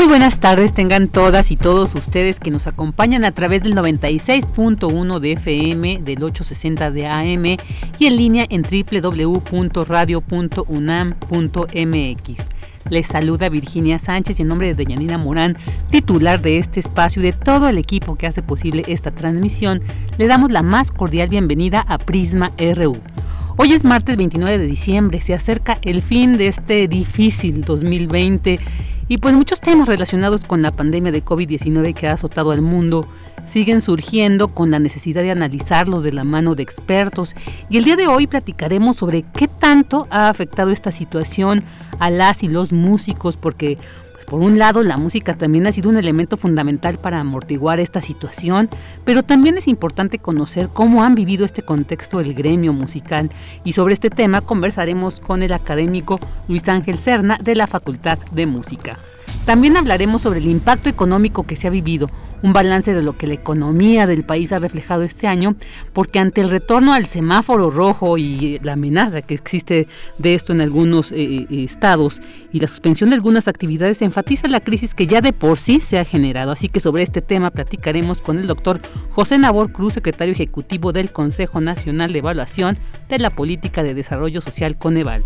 Muy buenas tardes tengan todas y todos ustedes que nos acompañan a través del 96.1 de FM, del 860 de AM y en línea en www.radio.unam.mx. Les saluda Virginia Sánchez y en nombre de Deyanina Morán, titular de este espacio y de todo el equipo que hace posible esta transmisión, le damos la más cordial bienvenida a Prisma RU. Hoy es martes 29 de diciembre, se acerca el fin de este difícil 2020 y pues muchos temas relacionados con la pandemia de COVID-19 que ha azotado al mundo siguen surgiendo con la necesidad de analizarlos de la mano de expertos. Y el día de hoy platicaremos sobre qué tanto ha afectado esta situación a las y los músicos, porque por un lado, la música también ha sido un elemento fundamental para amortiguar esta situación, pero también es importante conocer cómo han vivido este contexto el gremio musical. Y sobre este tema conversaremos con el académico Luis Ángel Serna de la Facultad de Música. También hablaremos sobre el impacto económico que se ha vivido, un balance de lo que la economía del país ha reflejado este año, porque ante el retorno al semáforo rojo y la amenaza que existe de esto en algunos eh, eh, estados y la suspensión de algunas actividades, enfatiza la crisis que ya de por sí se ha generado. Así que sobre este tema platicaremos con el doctor José Nabor Cruz, secretario ejecutivo del Consejo Nacional de Evaluación de la Política de Desarrollo Social Coneval.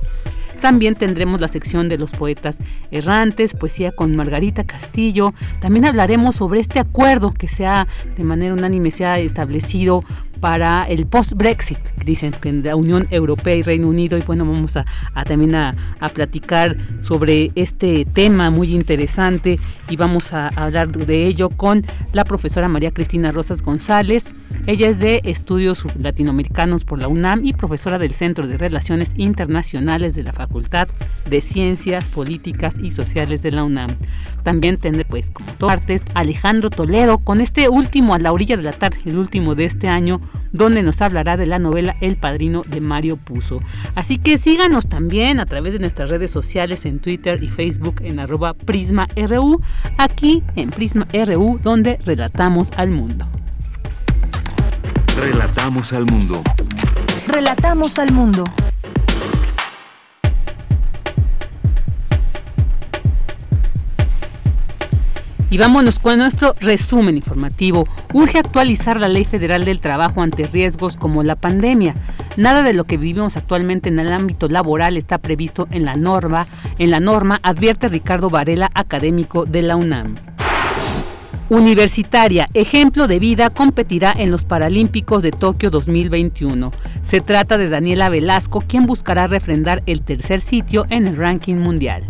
También tendremos la sección de los poetas errantes, poesía con Margarita Castillo. También hablaremos sobre este acuerdo que se ha, de manera unánime, se ha establecido para el post-Brexit, dicen que en la Unión Europea y Reino Unido. Y bueno, vamos a, también a, platicar sobre este tema muy interesante y vamos a, hablar de ello con la profesora María Cristina Rosas González. Ella es de Estudios Latinoamericanos por la UNAM y profesora del Centro de Relaciones Internacionales de la Facultad de Ciencias Políticas y Sociales de la UNAM. También tendré, pues, como partes, Alejandro Toledo con este último a la orilla de la tarde, el último de este año, donde nos hablará de la novela El Padrino de Mario Puzo. Así que síganos también a través de nuestras redes sociales en Twitter y Facebook en arroba PrismaRU, aquí en Prisma RU, donde relatamos al mundo. Relatamos al mundo. Relatamos al mundo. Y vámonos con nuestro resumen informativo. Urge actualizar la Ley Federal del Trabajo ante riesgos como la pandemia. Nada de lo que vivimos actualmente en el ámbito laboral está previsto en la norma, en la norma advierte Ricardo Varela, académico de la UNAM. Universitaria, ejemplo de vida, competirá en los Paralímpicos de Tokio 2021. Se trata de Daniela Velasco, quien buscará refrendar el tercer sitio en el ranking mundial.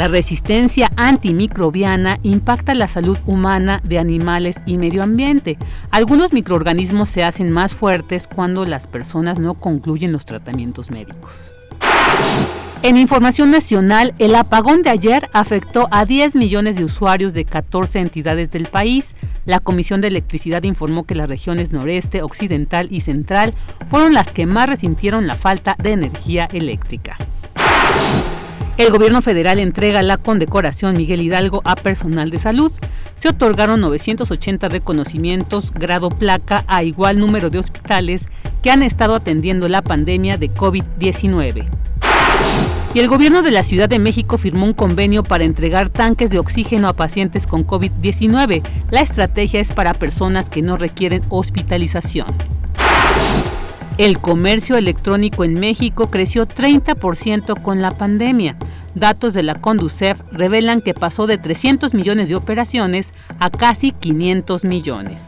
La resistencia antimicrobiana impacta la salud humana de animales y medio ambiente. Algunos microorganismos se hacen más fuertes cuando las personas no concluyen los tratamientos médicos. En información nacional, el apagón de ayer afectó a 10 millones de usuarios de 14 entidades del país. La Comisión de Electricidad informó que las regiones noreste, occidental y central fueron las que más resintieron la falta de energía eléctrica. El gobierno federal entrega la condecoración Miguel Hidalgo a personal de salud. Se otorgaron 980 reconocimientos grado placa a igual número de hospitales que han estado atendiendo la pandemia de COVID-19. Y el gobierno de la Ciudad de México firmó un convenio para entregar tanques de oxígeno a pacientes con COVID-19. La estrategia es para personas que no requieren hospitalización. El comercio electrónico en México creció 30% con la pandemia. Datos de la Conducef revelan que pasó de 300 millones de operaciones a casi 500 millones.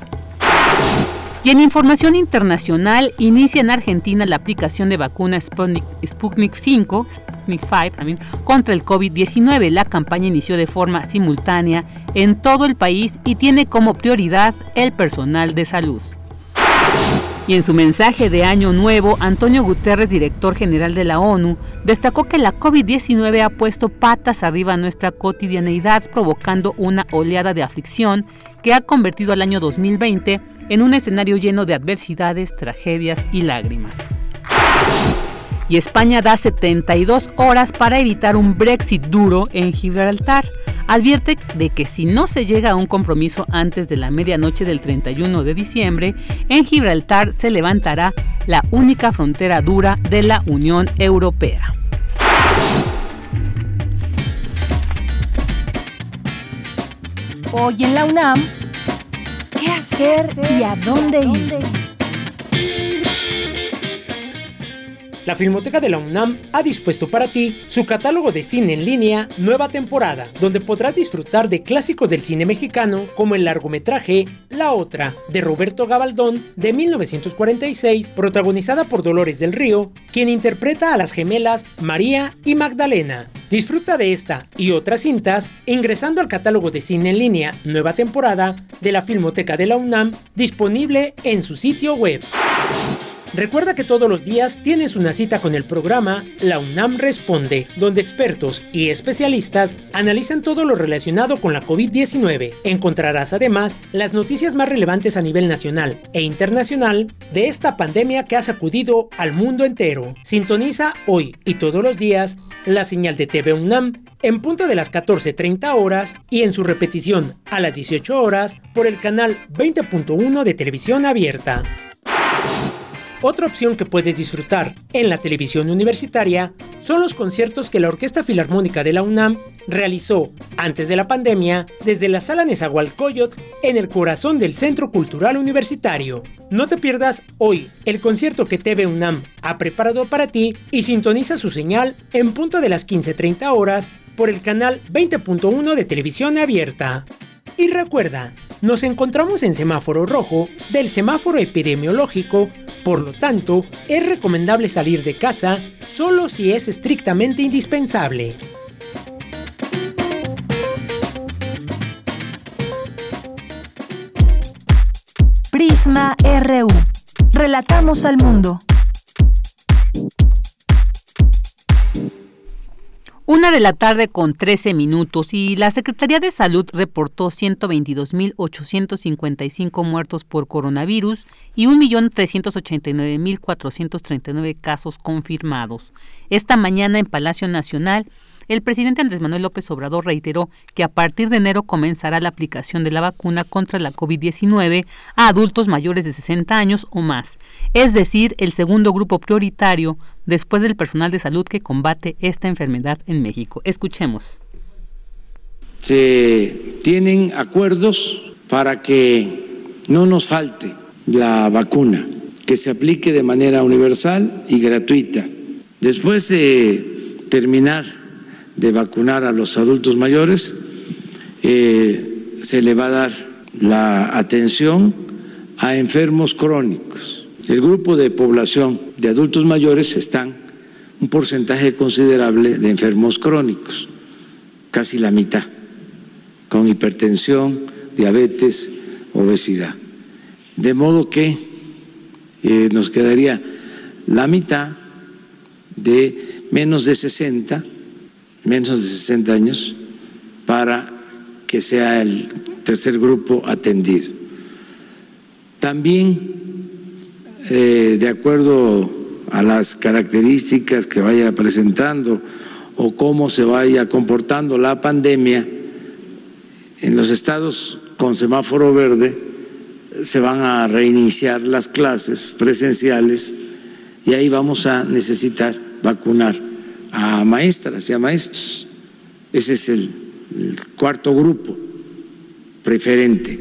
Y en información internacional, inicia en Argentina la aplicación de vacuna Sputnik, Sputnik 5, Sputnik 5 también, contra el COVID-19. La campaña inició de forma simultánea en todo el país y tiene como prioridad el personal de salud. Y en su mensaje de Año Nuevo, Antonio Guterres, director general de la ONU, destacó que la COVID-19 ha puesto patas arriba a nuestra cotidianeidad, provocando una oleada de aflicción que ha convertido al año 2020 en un escenario lleno de adversidades, tragedias y lágrimas. Y España da 72 horas para evitar un Brexit duro en Gibraltar advierte de que si no se llega a un compromiso antes de la medianoche del 31 de diciembre, en Gibraltar se levantará la única frontera dura de la Unión Europea. Hoy en la UNAM, ¿qué hacer y a dónde ir? La Filmoteca de la UNAM ha dispuesto para ti su catálogo de cine en línea Nueva Temporada, donde podrás disfrutar de clásicos del cine mexicano como el largometraje La Otra, de Roberto Gabaldón, de 1946, protagonizada por Dolores del Río, quien interpreta a las gemelas María y Magdalena. Disfruta de esta y otras cintas ingresando al catálogo de cine en línea Nueva Temporada de la Filmoteca de la UNAM, disponible en su sitio web. Recuerda que todos los días tienes una cita con el programa La UNAM Responde, donde expertos y especialistas analizan todo lo relacionado con la COVID-19. Encontrarás además las noticias más relevantes a nivel nacional e internacional de esta pandemia que ha sacudido al mundo entero. Sintoniza hoy y todos los días la señal de TV UNAM en punto de las 14.30 horas y en su repetición a las 18 horas por el canal 20.1 de televisión abierta. Otra opción que puedes disfrutar en la televisión universitaria son los conciertos que la Orquesta Filarmónica de la UNAM realizó antes de la pandemia desde la Sala Nezahualcóyotl en el corazón del Centro Cultural Universitario. No te pierdas hoy el concierto que TV UNAM ha preparado para ti y sintoniza su señal en punto de las 15.30 horas por el canal 20.1 de televisión abierta. Y recuerda, nos encontramos en semáforo rojo del semáforo epidemiológico, por lo tanto, es recomendable salir de casa solo si es estrictamente indispensable. Prisma RU. Relatamos al mundo. Una de la tarde con 13 minutos y la Secretaría de Salud reportó 122.855 muertos por coronavirus y 1.389.439 casos confirmados. Esta mañana en Palacio Nacional el presidente Andrés Manuel López Obrador reiteró que a partir de enero comenzará la aplicación de la vacuna contra la COVID-19 a adultos mayores de 60 años o más, es decir, el segundo grupo prioritario después del personal de salud que combate esta enfermedad en México. Escuchemos. Se tienen acuerdos para que no nos falte la vacuna, que se aplique de manera universal y gratuita. Después de terminar de vacunar a los adultos mayores, eh, se le va a dar la atención a enfermos crónicos. El grupo de población de adultos mayores están un porcentaje considerable de enfermos crónicos, casi la mitad, con hipertensión, diabetes, obesidad. De modo que eh, nos quedaría la mitad de menos de 60 menos de 60 años para que sea el tercer grupo atendido. También, eh, de acuerdo a las características que vaya presentando o cómo se vaya comportando la pandemia, en los estados con semáforo verde se van a reiniciar las clases presenciales y ahí vamos a necesitar vacunar a maestras y a maestros. Ese es el, cuarto grupo preferente.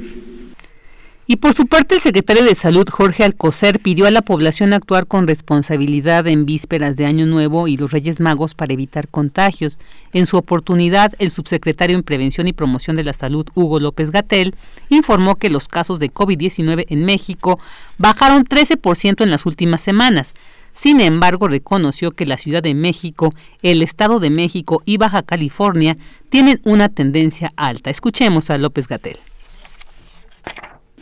Y por su parte, el secretario de Salud, Jorge Alcocer, pidió a la población actuar con responsabilidad en vísperas de Año Nuevo y los Reyes Magos para evitar contagios. En su oportunidad, el subsecretario en Prevención y Promoción de la Salud, Hugo López Gatel, informó que los casos de COVID-19 en México bajaron 13% en las últimas semanas. Sin embargo, reconoció que la Ciudad de México, el Estado de México y Baja California tienen una tendencia alta. Escuchemos a López Gatel.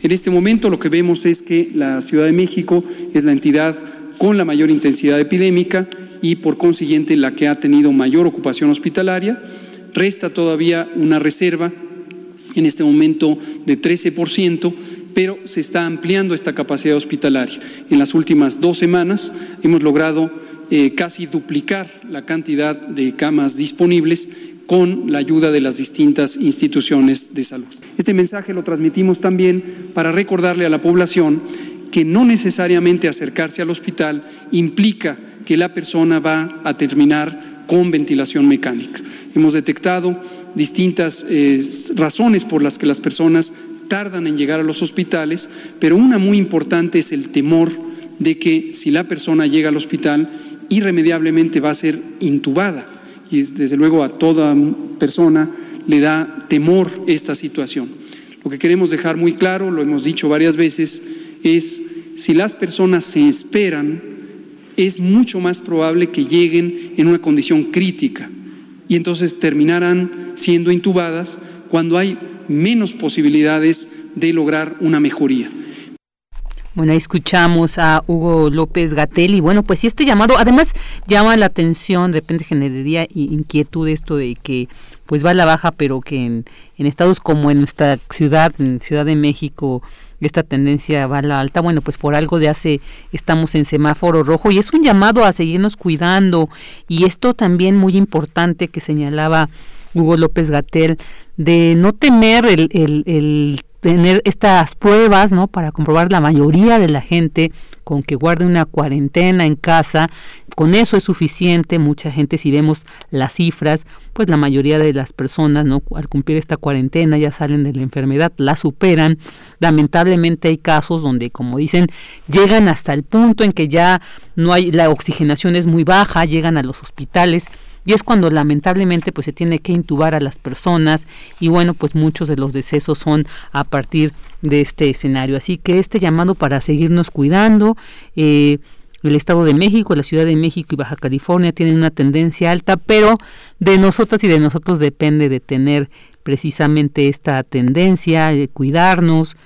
En este momento lo que vemos es que la Ciudad de México es la entidad con la mayor intensidad epidémica y por consiguiente la que ha tenido mayor ocupación hospitalaria. Resta todavía una reserva en este momento de 13%, pero se está ampliando esta capacidad hospitalaria. En las últimas dos semanas hemos logrado eh, casi duplicar la cantidad de camas disponibles con la ayuda de las distintas instituciones de salud. Este mensaje lo transmitimos también para recordarle a la población que no necesariamente acercarse al hospital implica que la persona va a terminar con ventilación mecánica. Hemos detectado distintas eh, razones por las que las personas tardan en llegar a los hospitales, pero una muy importante es el temor de que si la persona llega al hospital, irremediablemente va a ser intubada. Y desde luego a toda persona le da temor esta situación. Lo que queremos dejar muy claro, lo hemos dicho varias veces, es si las personas se esperan, es mucho más probable que lleguen en una condición crítica y entonces terminarán siendo intubadas cuando hay menos posibilidades de lograr una mejoría. Bueno, ahí escuchamos a Hugo López Gatel y bueno, pues este llamado además llama la atención, de repente generaría inquietud esto de que pues va a la baja, pero que en, estados como en nuestra ciudad, en Ciudad de México, esta tendencia va a la alta, bueno, pues por algo de hace estamos en semáforo rojo y es un llamado a seguirnos cuidando y esto también muy importante que señalaba Hugo López Gatel de no temer el, el, el tener estas pruebas, ¿no? Para comprobar la mayoría de la gente con que guarde una cuarentena en casa, con eso es suficiente. Mucha gente, si vemos las cifras, pues la mayoría de las personas, ¿no? Al cumplir esta cuarentena ya salen de la enfermedad, la superan. Lamentablemente hay casos donde, como dicen, llegan hasta el punto en que ya no hay, la oxigenación es muy baja, llegan a los hospitales y es cuando lamentablemente pues se tiene que intubar a las personas y bueno pues muchos de los decesos son a partir de este escenario. Así que este llamado para seguirnos cuidando eh, el Estado de México, la Ciudad de México y Baja California tienen una tendencia alta, pero de nosotras y de nosotros depende de tener precisamente esta tendencia, de cuidarnos,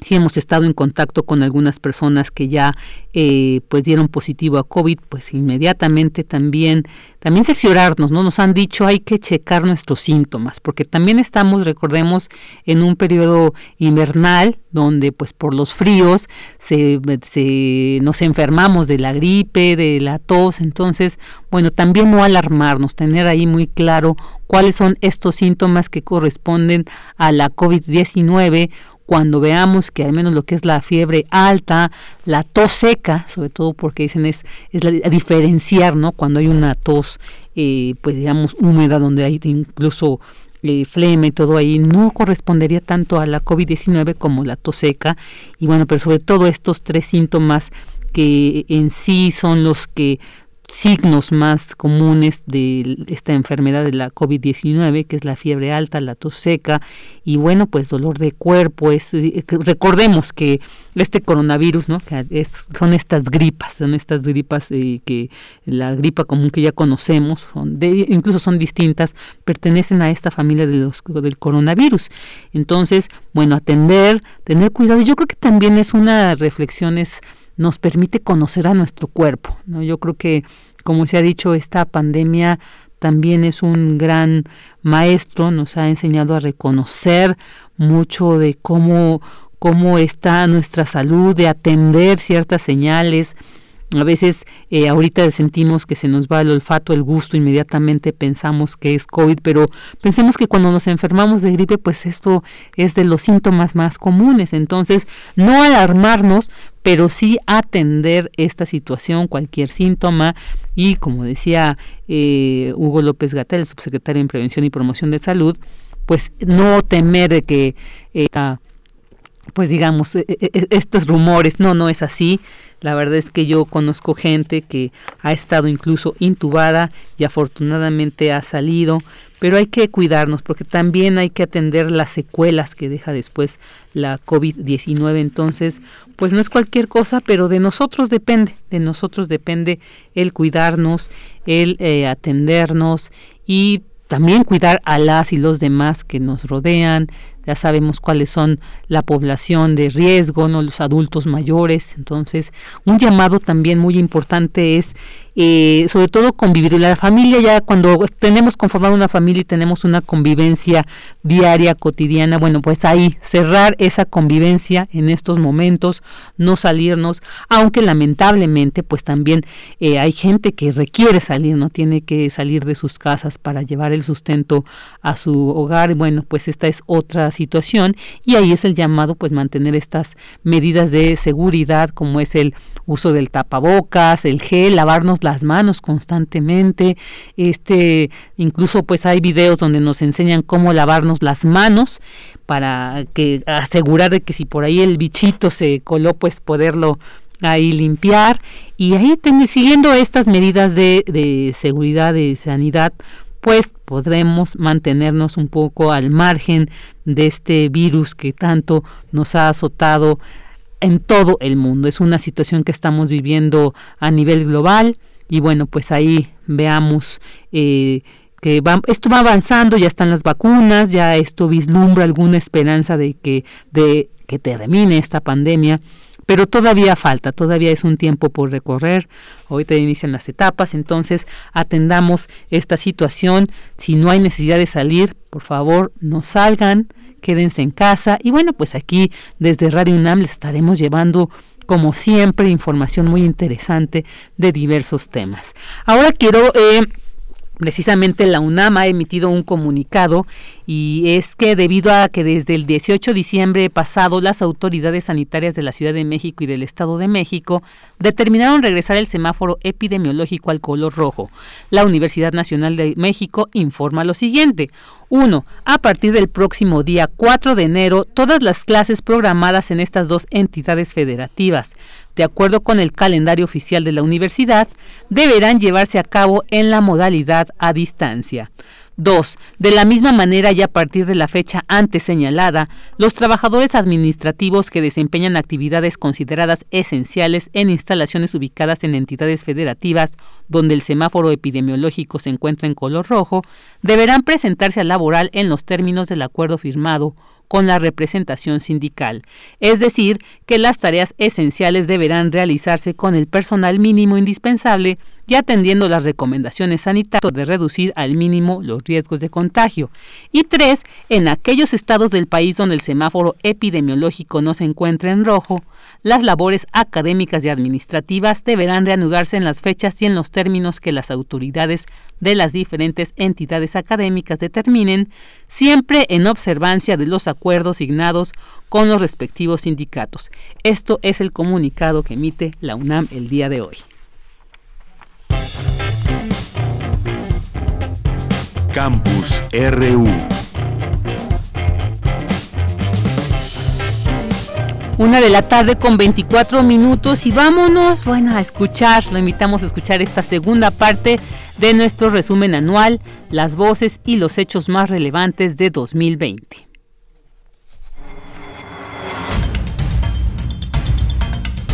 si hemos estado en contacto con algunas personas que ya eh, pues dieron positivo a COVID, pues inmediatamente también, también cerciorarnos, ¿no? Nos han dicho hay que checar nuestros síntomas, porque también estamos, recordemos, en un periodo invernal donde pues por los fríos se, se, nos enfermamos de la gripe, de la tos, entonces, bueno, también no alarmarnos, tener ahí muy claro cuáles son estos síntomas que corresponden a la COVID-19 cuando veamos que al menos lo que es la fiebre alta, la tos seca, sobre todo porque dicen es, es la, diferenciar, ¿no? Cuando hay una tos, eh, pues digamos, húmeda, donde hay incluso eh, flema y todo ahí, no correspondería tanto a la COVID-19 como la tos seca. Y bueno, pero sobre todo estos tres síntomas que en sí son los que signos más comunes de esta enfermedad de la COVID-19, que es la fiebre alta, la tos seca y bueno, pues dolor de cuerpo. Es, eh, recordemos que este coronavirus, ¿no? Que es, son estas gripas, son estas gripas eh, que la gripa común que ya conocemos, son de, incluso son distintas, pertenecen a esta familia de los, del coronavirus. Entonces, bueno, atender, tener cuidado. Yo creo que también es una reflexión, es nos permite conocer a nuestro cuerpo. ¿no? Yo creo que, como se ha dicho, esta pandemia también es un gran maestro, nos ha enseñado a reconocer mucho de cómo, cómo está nuestra salud, de atender ciertas señales, a veces eh, ahorita sentimos que se nos va el olfato, el gusto, inmediatamente pensamos que es COVID, pero pensemos que cuando nos enfermamos de gripe, pues esto es de los síntomas más comunes. Entonces, no alarmarnos, pero sí atender esta situación, cualquier síntoma y, como decía eh, Hugo López Gatel, el subsecretario en Prevención y Promoción de Salud, pues no temer de que... Eh, pues digamos, e, e, e, estos rumores. No, no es así. La verdad es que yo conozco gente que ha estado incluso intubada y afortunadamente ha salido, pero hay que cuidarnos porque también hay que atender las secuelas que deja después la COVID-19. Entonces, pues no es cualquier cosa, pero de nosotros depende, de nosotros depende el cuidarnos, el eh, atendernos y también cuidar a las y los demás que nos rodean, ya sabemos cuáles son la población de riesgo, no los adultos mayores, entonces un llamado también muy importante es eh, sobre todo convivir. La familia ya cuando tenemos conformada una familia y tenemos una convivencia diaria, cotidiana, bueno, pues ahí cerrar esa convivencia en estos momentos, no salirnos, aunque lamentablemente pues también eh, hay gente que requiere salir, no tiene que salir de sus casas para llevar el sustento a su hogar, bueno, pues esta es otra situación y ahí es el llamado pues mantener estas medidas de seguridad como es el uso del tapabocas, el gel, lavarnos las manos constantemente, este, incluso pues hay videos donde nos enseñan cómo lavarnos las manos para que asegurar de que si por ahí el bichito se coló pues poderlo ahí limpiar. Y ahí siguiendo estas medidas de, de seguridad, de sanidad, pues podremos mantenernos un poco al margen de este virus que tanto nos ha azotado en todo el mundo. Es una situación que estamos viviendo a nivel global y bueno, pues ahí veamos eh, que va, esto va avanzando, ya están las vacunas, ya esto vislumbra alguna esperanza de que, de que termine esta pandemia, pero todavía falta, todavía es un tiempo por recorrer, ahorita inician las etapas, entonces atendamos esta situación, si no hay necesidad de salir, por favor no salgan, quédense en casa. Y bueno, pues aquí desde Radio UNAM les estaremos llevando como siempre, información muy interesante de diversos temas. Ahora quiero... Eh, precisamente la UNAM ha emitido un comunicado y es que debido a que desde el 18 de diciembre pasado las autoridades sanitarias de la Ciudad de México y del Estado de México determinaron regresar el semáforo epidemiológico al color rojo. La Universidad Nacional de México informa lo siguiente. 1. A partir del próximo día 4 de enero, todas las clases programadas en estas dos entidades federativas, de acuerdo con el calendario oficial de la universidad, deberán llevarse a cabo en la modalidad a distancia. 2. De la misma manera y a partir de la fecha antes señalada, los trabajadores administrativos que desempeñan actividades consideradas esenciales en instalaciones ubicadas en entidades federativas donde el semáforo epidemiológico se encuentra en color rojo, deberán presentarse al laboral en los términos del acuerdo firmado con la representación sindical, es decir, que las tareas esenciales deberán realizarse con el personal mínimo indispensable y atendiendo las recomendaciones sanitarias de reducir al mínimo los riesgos de contagio. Y tres, en aquellos estados del país donde el semáforo epidemiológico no se encuentra en rojo, las labores académicas y administrativas deberán reanudarse en las fechas y en los términos que las autoridades de las diferentes entidades académicas determinen, siempre en observancia de los acuerdos signados con los respectivos sindicatos. Esto es el comunicado que emite la UNAM el día de hoy. Campus RU. Una de la tarde con 24 minutos y vámonos, bueno, a escuchar, lo invitamos a escuchar esta segunda parte de nuestro resumen anual, las voces y los hechos más relevantes de 2020.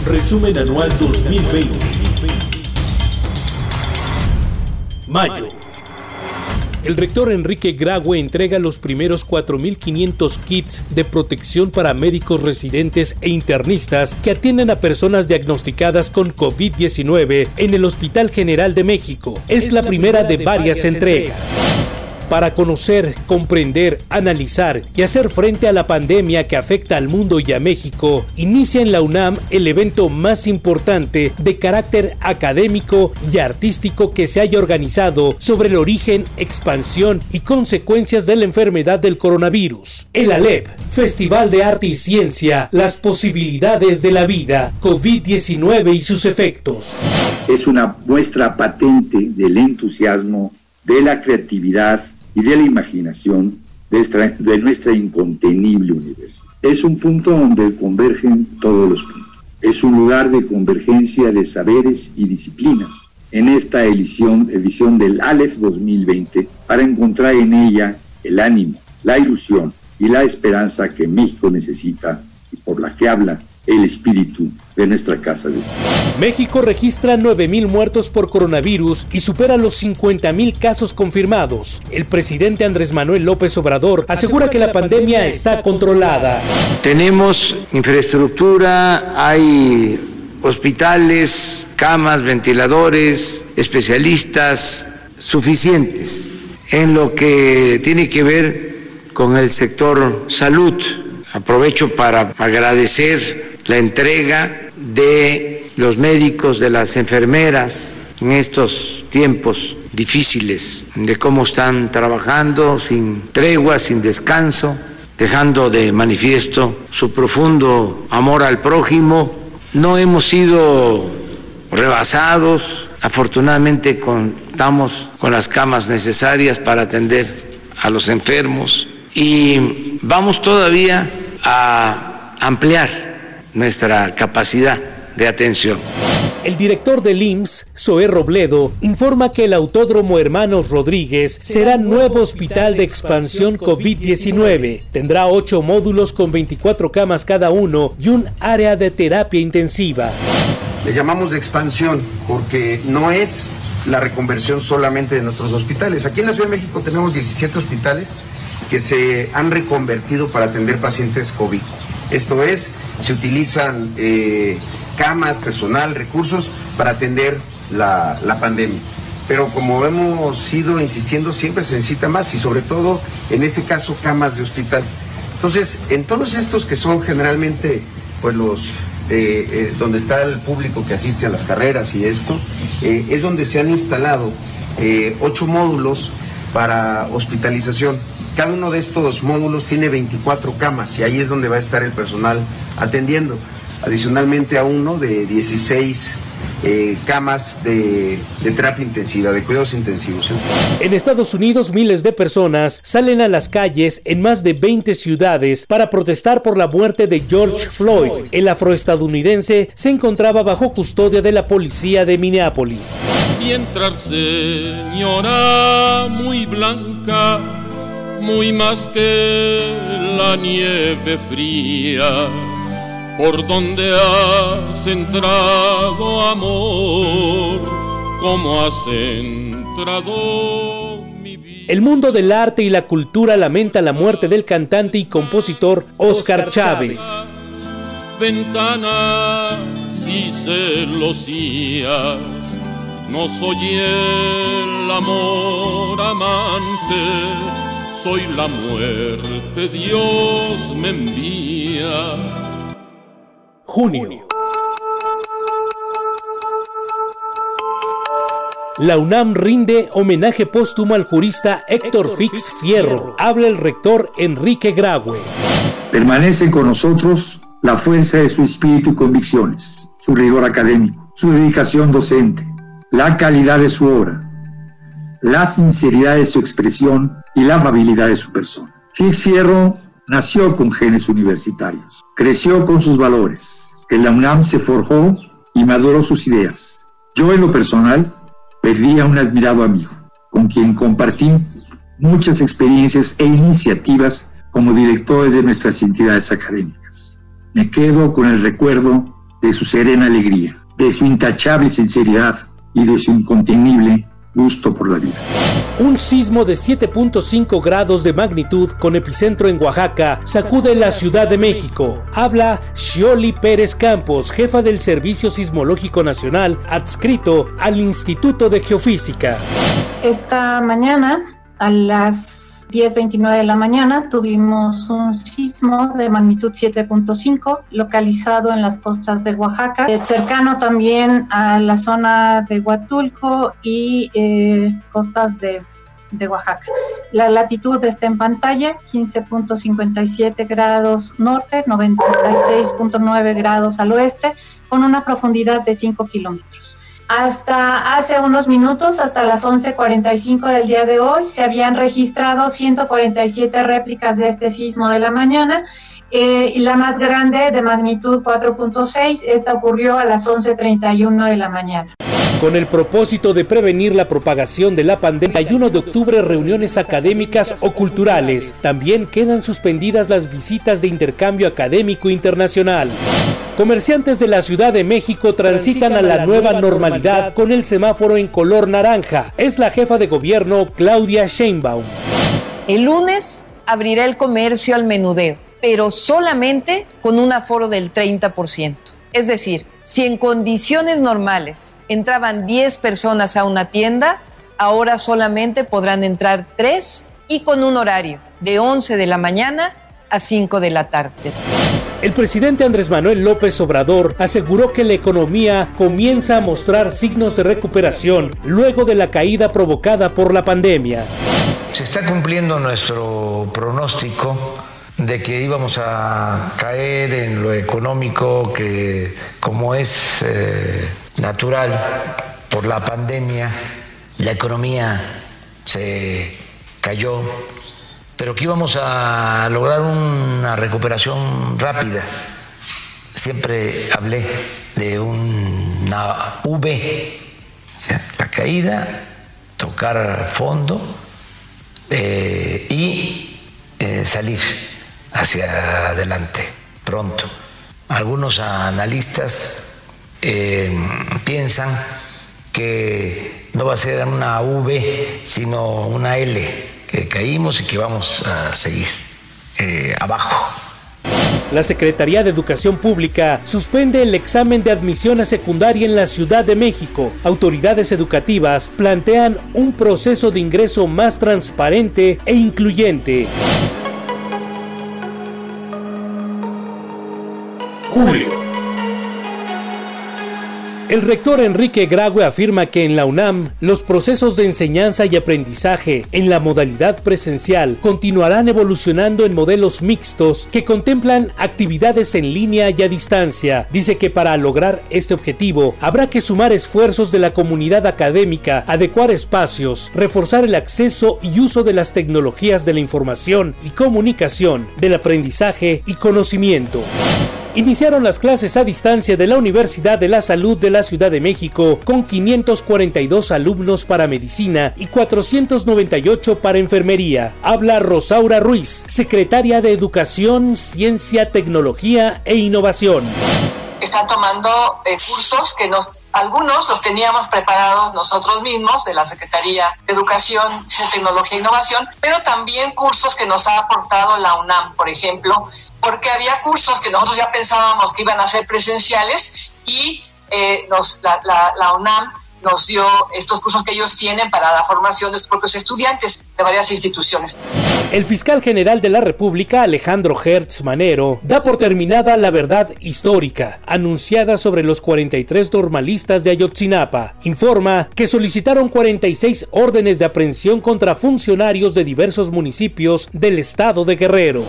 Resumen anual 2020. Mayo. El rector Enrique Graue entrega los primeros 4.500 kits de protección para médicos residentes e internistas que atienden a personas diagnosticadas con COVID-19 en el Hospital General de México. Es, la, primera, de varias, entregas para conocer, comprender, analizar y hacer frente a la pandemia que afecta al mundo y a México, inicia en la UNAM el evento más importante de carácter académico y artístico que se haya organizado sobre el origen, expansión y consecuencias de la enfermedad del coronavirus. El ALEP, Festival de Arte y Ciencia, las posibilidades de la vida, COVID-19 y sus efectos. Es una muestra patente del entusiasmo, de la creatividad y de la imaginación de nuestra, de nuestra incontenible universidad. Es un punto donde convergen todos los puntos. Es un lugar de convergencia de saberes y disciplinas en esta edición, edición del Aleph 2020 para encontrar en ella el ánimo, la ilusión y la esperanza que México necesita y por la que habla el espíritu de nuestra casa de México registra 9.000 muertos por coronavirus y supera los 50.000 casos confirmados. El presidente Andrés Manuel López Obrador asegura que la pandemia está controlada. Tenemos infraestructura, hay hospitales, camas, ventiladores, especialistas suficientes en lo que tiene que ver con el sector salud. Aprovecho para agradecer la entrega de los médicos, de las enfermeras en estos tiempos difíciles, de cómo están trabajando sin tregua, sin descanso, dejando de manifiesto su profundo amor al prójimo. No hemos sido rebasados, afortunadamente contamos con las camas necesarias para atender a los enfermos y vamos todavía a ampliar nuestra capacidad de atención. El director del IMSS, Zoé Robledo, informa que el Autódromo Hermanos Rodríguez será nuevo hospital de expansión COVID-19. Tendrá ocho módulos con 24 camas cada uno y un área de terapia intensiva. Le llamamos de expansión porque no es la reconversión solamente de nuestros hospitales. Aquí en la Ciudad de México tenemos 17 hospitales que se han reconvertido para atender pacientes COVID. Esto es, se utilizan eh, camas, personal, recursos para atender la, la pandemia. Pero como hemos ido insistiendo, siempre se necesita más y sobre todo, en este caso, camas de hospital. Entonces, en todos estos que son generalmente pues los eh, eh, donde está el público que asiste a las carreras y esto, es donde se han instalado ocho módulos para hospitalización. Cada uno de estos módulos tiene 24 camas y ahí es donde va a estar el personal atendiendo. Adicionalmente a uno de 16 eh, camas de, de, terapia intensiva, de cuidados intensivos. En Estados Unidos, miles de personas salen a las calles en más de 20 ciudades para protestar por la muerte de George Floyd. El afroestadounidense se encontraba bajo custodia de la policía de Minneapolis. Mientras señora muy blanca, muy más que la nieve fría por donde has entrado amor, como has entrado mi vida. El mundo del arte y la cultura lamenta la muerte del cantante y compositor Oscar Chávez. Ventanas y celosías, no soy el amor amante, soy la muerte, Dios me envía junio. La UNAM rinde homenaje póstumo al jurista Héctor Fix Fierro. Habla el rector Enrique Graue. Permanece con nosotros la fuerza de su espíritu y convicciones, su rigor académico, su dedicación docente, la calidad de su obra, la sinceridad de su expresión y la amabilidad de su persona. Fix Fierro nació con genes universitarios, creció con sus valores. En la UNAM se forjó y maduró sus ideas. Yo en lo personal perdí a un admirado amigo, con quien compartí muchas experiencias e iniciativas como directores de nuestras entidades académicas. Me quedo con el recuerdo de su serena alegría, de su intachable sinceridad y de su incontenible gusto por la vida. Un sismo de 7.5 grados de magnitud con epicentro en Oaxaca sacude la Ciudad de México. Habla Shioli Pérez Campos, jefa del Servicio Sismológico Nacional, adscrito al Instituto de Geofísica. Esta mañana, a las 10.29 de la mañana tuvimos un sismo de magnitud 7.5 localizado en las costas de Oaxaca, eh, cercano también a la zona de Huatulco y eh, costas de, de Oaxaca. La latitud está en pantalla, 15.57 grados norte, 96.9 grados al oeste, con una profundidad de 5 kilómetros. Hasta hace unos minutos, hasta las 11:45 del día de hoy, se habían registrado 147 réplicas de este sismo de la mañana eh, y la más grande de magnitud 4.6, esta ocurrió a las 11.31 de la mañana. Con el propósito de prevenir la propagación de la pandemia, el 1 de octubre reuniones académicas o culturales. También quedan suspendidas las visitas de intercambio académico internacional. Comerciantes de la Ciudad de México transitan a la nueva normalidad con el semáforo en color naranja. Es la jefa de gobierno Claudia Sheinbaum. El lunes abrirá el comercio al menudeo, pero solamente con un aforo del 30%. Es decir, si en condiciones normales entraban 10 personas a una tienda, ahora solamente podrán entrar 3 y con un horario de 11 de la mañana a 5 de la tarde. El presidente Andrés Manuel López Obrador aseguró que la economía comienza a mostrar signos de recuperación luego de la caída provocada por la pandemia. Se está cumpliendo nuestro pronóstico de que íbamos a caer en lo económico que como es eh, natural por la pandemia, la economía se cayó, pero que íbamos a lograr una recuperación rápida. Siempre hablé de una V, la caída, tocar fondo eh, y eh, salir hacia adelante pronto. Algunos analistas eh, piensan que no va a ser una V, sino una L, que caímos y que vamos a seguir eh, abajo. La Secretaría de Educación Pública suspende el examen de admisión a secundaria en la Ciudad de México. Autoridades educativas plantean un proceso de ingreso más transparente e incluyente. Julio. El rector Enrique Graue afirma que en la UNAM los procesos de enseñanza y aprendizaje en la modalidad presencial continuarán evolucionando en modelos mixtos que contemplan actividades en línea y a distancia. Dice que para lograr este objetivo habrá que sumar esfuerzos de la comunidad académica, adecuar espacios, reforzar el acceso y uso de las tecnologías de la información y comunicación, del aprendizaje y conocimiento iniciaron las clases a distancia de la Universidad de la Salud de la Ciudad de México con 542 alumnos para medicina y 498 para enfermería. Habla Rosaura Ruiz, secretaria de Educación, Ciencia, Tecnología e Innovación. Están tomando eh, cursos que nos algunos los teníamos preparados nosotros mismos de la Secretaría de Educación, Ciencia, Tecnología e Innovación, pero también cursos que nos ha aportado la UNAM, por ejemplo, porque había cursos que nosotros ya pensábamos que iban a ser presenciales y eh, nos, la, la, UNAM nos dio estos cursos que ellos tienen para la formación de sus propios estudiantes de varias instituciones. El fiscal general de la República, Alejandro Hertz Manero, da por terminada la verdad histórica anunciada sobre los 43 normalistas de Ayotzinapa. Informa que solicitaron 46 órdenes de aprehensión contra funcionarios de diversos municipios del estado de Guerrero.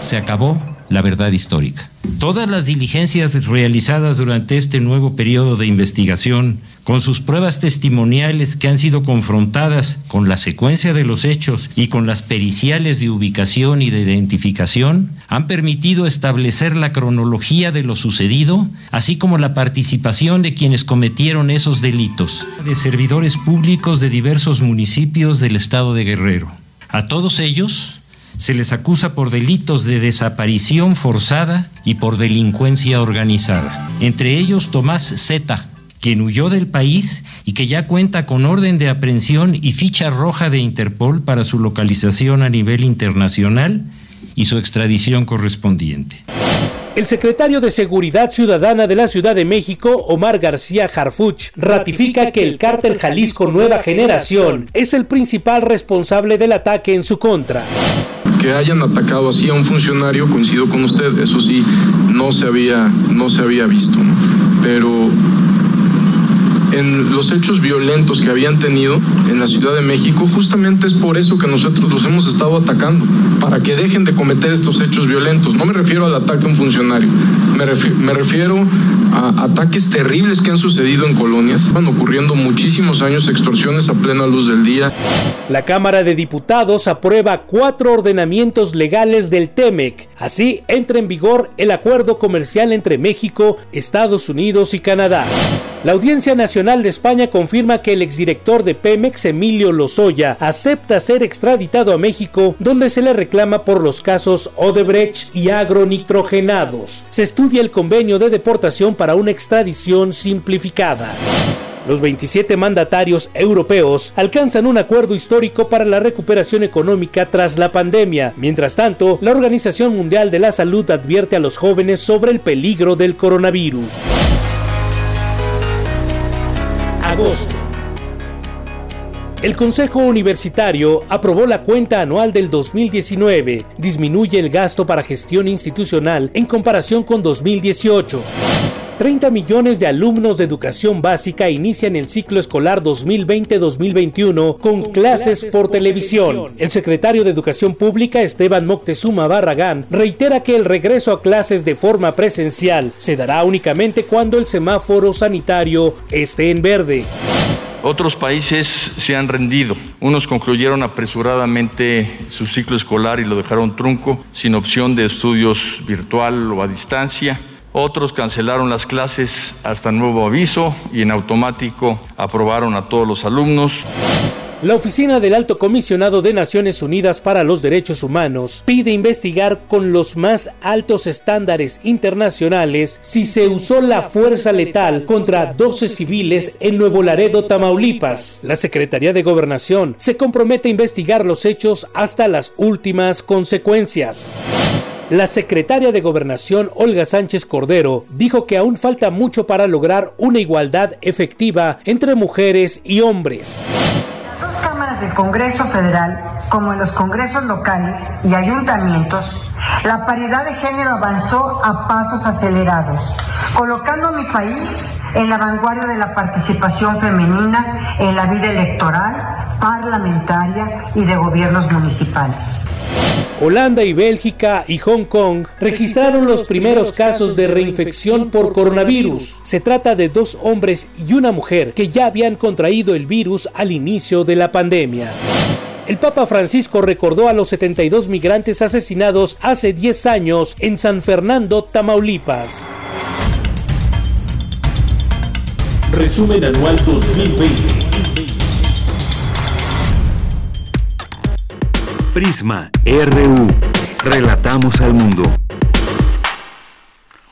Se acabó la verdad histórica. Todas las diligencias realizadas durante este nuevo periodo de investigación, con sus pruebas testimoniales que han sido confrontadas con la secuencia de los hechos y con las periciales de ubicación y de identificación, han permitido establecer la cronología de lo sucedido, así como la participación de quienes cometieron esos delitos, de servidores públicos de diversos municipios del estado de Guerrero. A todos ellos, se les acusa por delitos de desaparición forzada y por delincuencia organizada. Entre ellos Tomás Z, quien huyó del país y que ya cuenta con orden de aprehensión y ficha roja de Interpol para su localización a nivel internacional y su extradición correspondiente. El secretario de Seguridad Ciudadana de la Ciudad de México, Omar García Harfuch, ratifica que el cártel Jalisco Nueva Generación es el principal responsable del ataque en su contra. Que hayan atacado así a un funcionario, coincido con usted, eso sí, no se había, no se había visto, pero en los hechos violentos que habían tenido en la Ciudad de México, justamente es por eso que nosotros los hemos estado atacando, para que dejen de cometer estos hechos violentos. No me refiero al ataque a un funcionario, me, refiero a ataques terribles que han sucedido en colonias. Están ocurriendo muchísimos años extorsiones a plena luz del día. La Cámara de Diputados aprueba cuatro ordenamientos legales del TEMEC. Así entra en vigor el acuerdo comercial entre México, Estados Unidos y Canadá. La Audiencia Nacional de España confirma que el exdirector de Pemex, Emilio Lozoya, acepta ser extraditado a México, donde se le reclama por los casos Odebrecht y agronitrogenados. Se estudia el convenio de deportación para una extradición simplificada. Los 27 mandatarios europeos alcanzan un acuerdo histórico para la recuperación económica tras la pandemia. Mientras tanto, la Organización Mundial de la Salud advierte a los jóvenes sobre el peligro del coronavirus. Agosto. El Consejo Universitario aprobó la cuenta anual del 2019. Disminuye el gasto para gestión institucional en comparación con 2018. 30 millones de alumnos de educación básica inician el ciclo escolar 2020-2021 con clases por televisión. El secretario de Educación Pública, Esteban Moctezuma Barragán, reitera que el regreso a clases de forma presencial se dará únicamente cuando el semáforo sanitario esté en verde. Otros países se han rendido. Unos concluyeron apresuradamente su ciclo escolar y lo dejaron trunco, sin opción de estudios virtual o a distancia. Otros cancelaron las clases hasta nuevo aviso y en automático aprobaron a todos los alumnos. La Oficina del Alto Comisionado de Naciones Unidas para los Derechos Humanos pide investigar con los más altos estándares internacionales si se usó la fuerza letal contra 12 civiles en Nuevo Laredo, Tamaulipas. La Secretaría de Gobernación se compromete a investigar los hechos hasta las últimas consecuencias. La secretaria de Gobernación, Olga Sánchez Cordero, dijo que aún falta mucho para lograr una igualdad efectiva entre mujeres y hombres. Las dos cámaras del Congreso Federal, como en los congresos locales y ayuntamientos, la paridad de género avanzó a pasos acelerados, colocando a mi país en la vanguardia de la participación femenina en la vida electoral, parlamentaria y de gobiernos municipales. Holanda y Bélgica y Hong Kong registraron los primeros casos de reinfección por coronavirus. Se trata de dos hombres y una mujer que ya habían contraído el virus al inicio de la pandemia. El Papa Francisco recordó a los 72 migrantes asesinados hace 10 años en San Fernando, Tamaulipas. Resumen anual 2020. Prisma RU. Relatamos al mundo.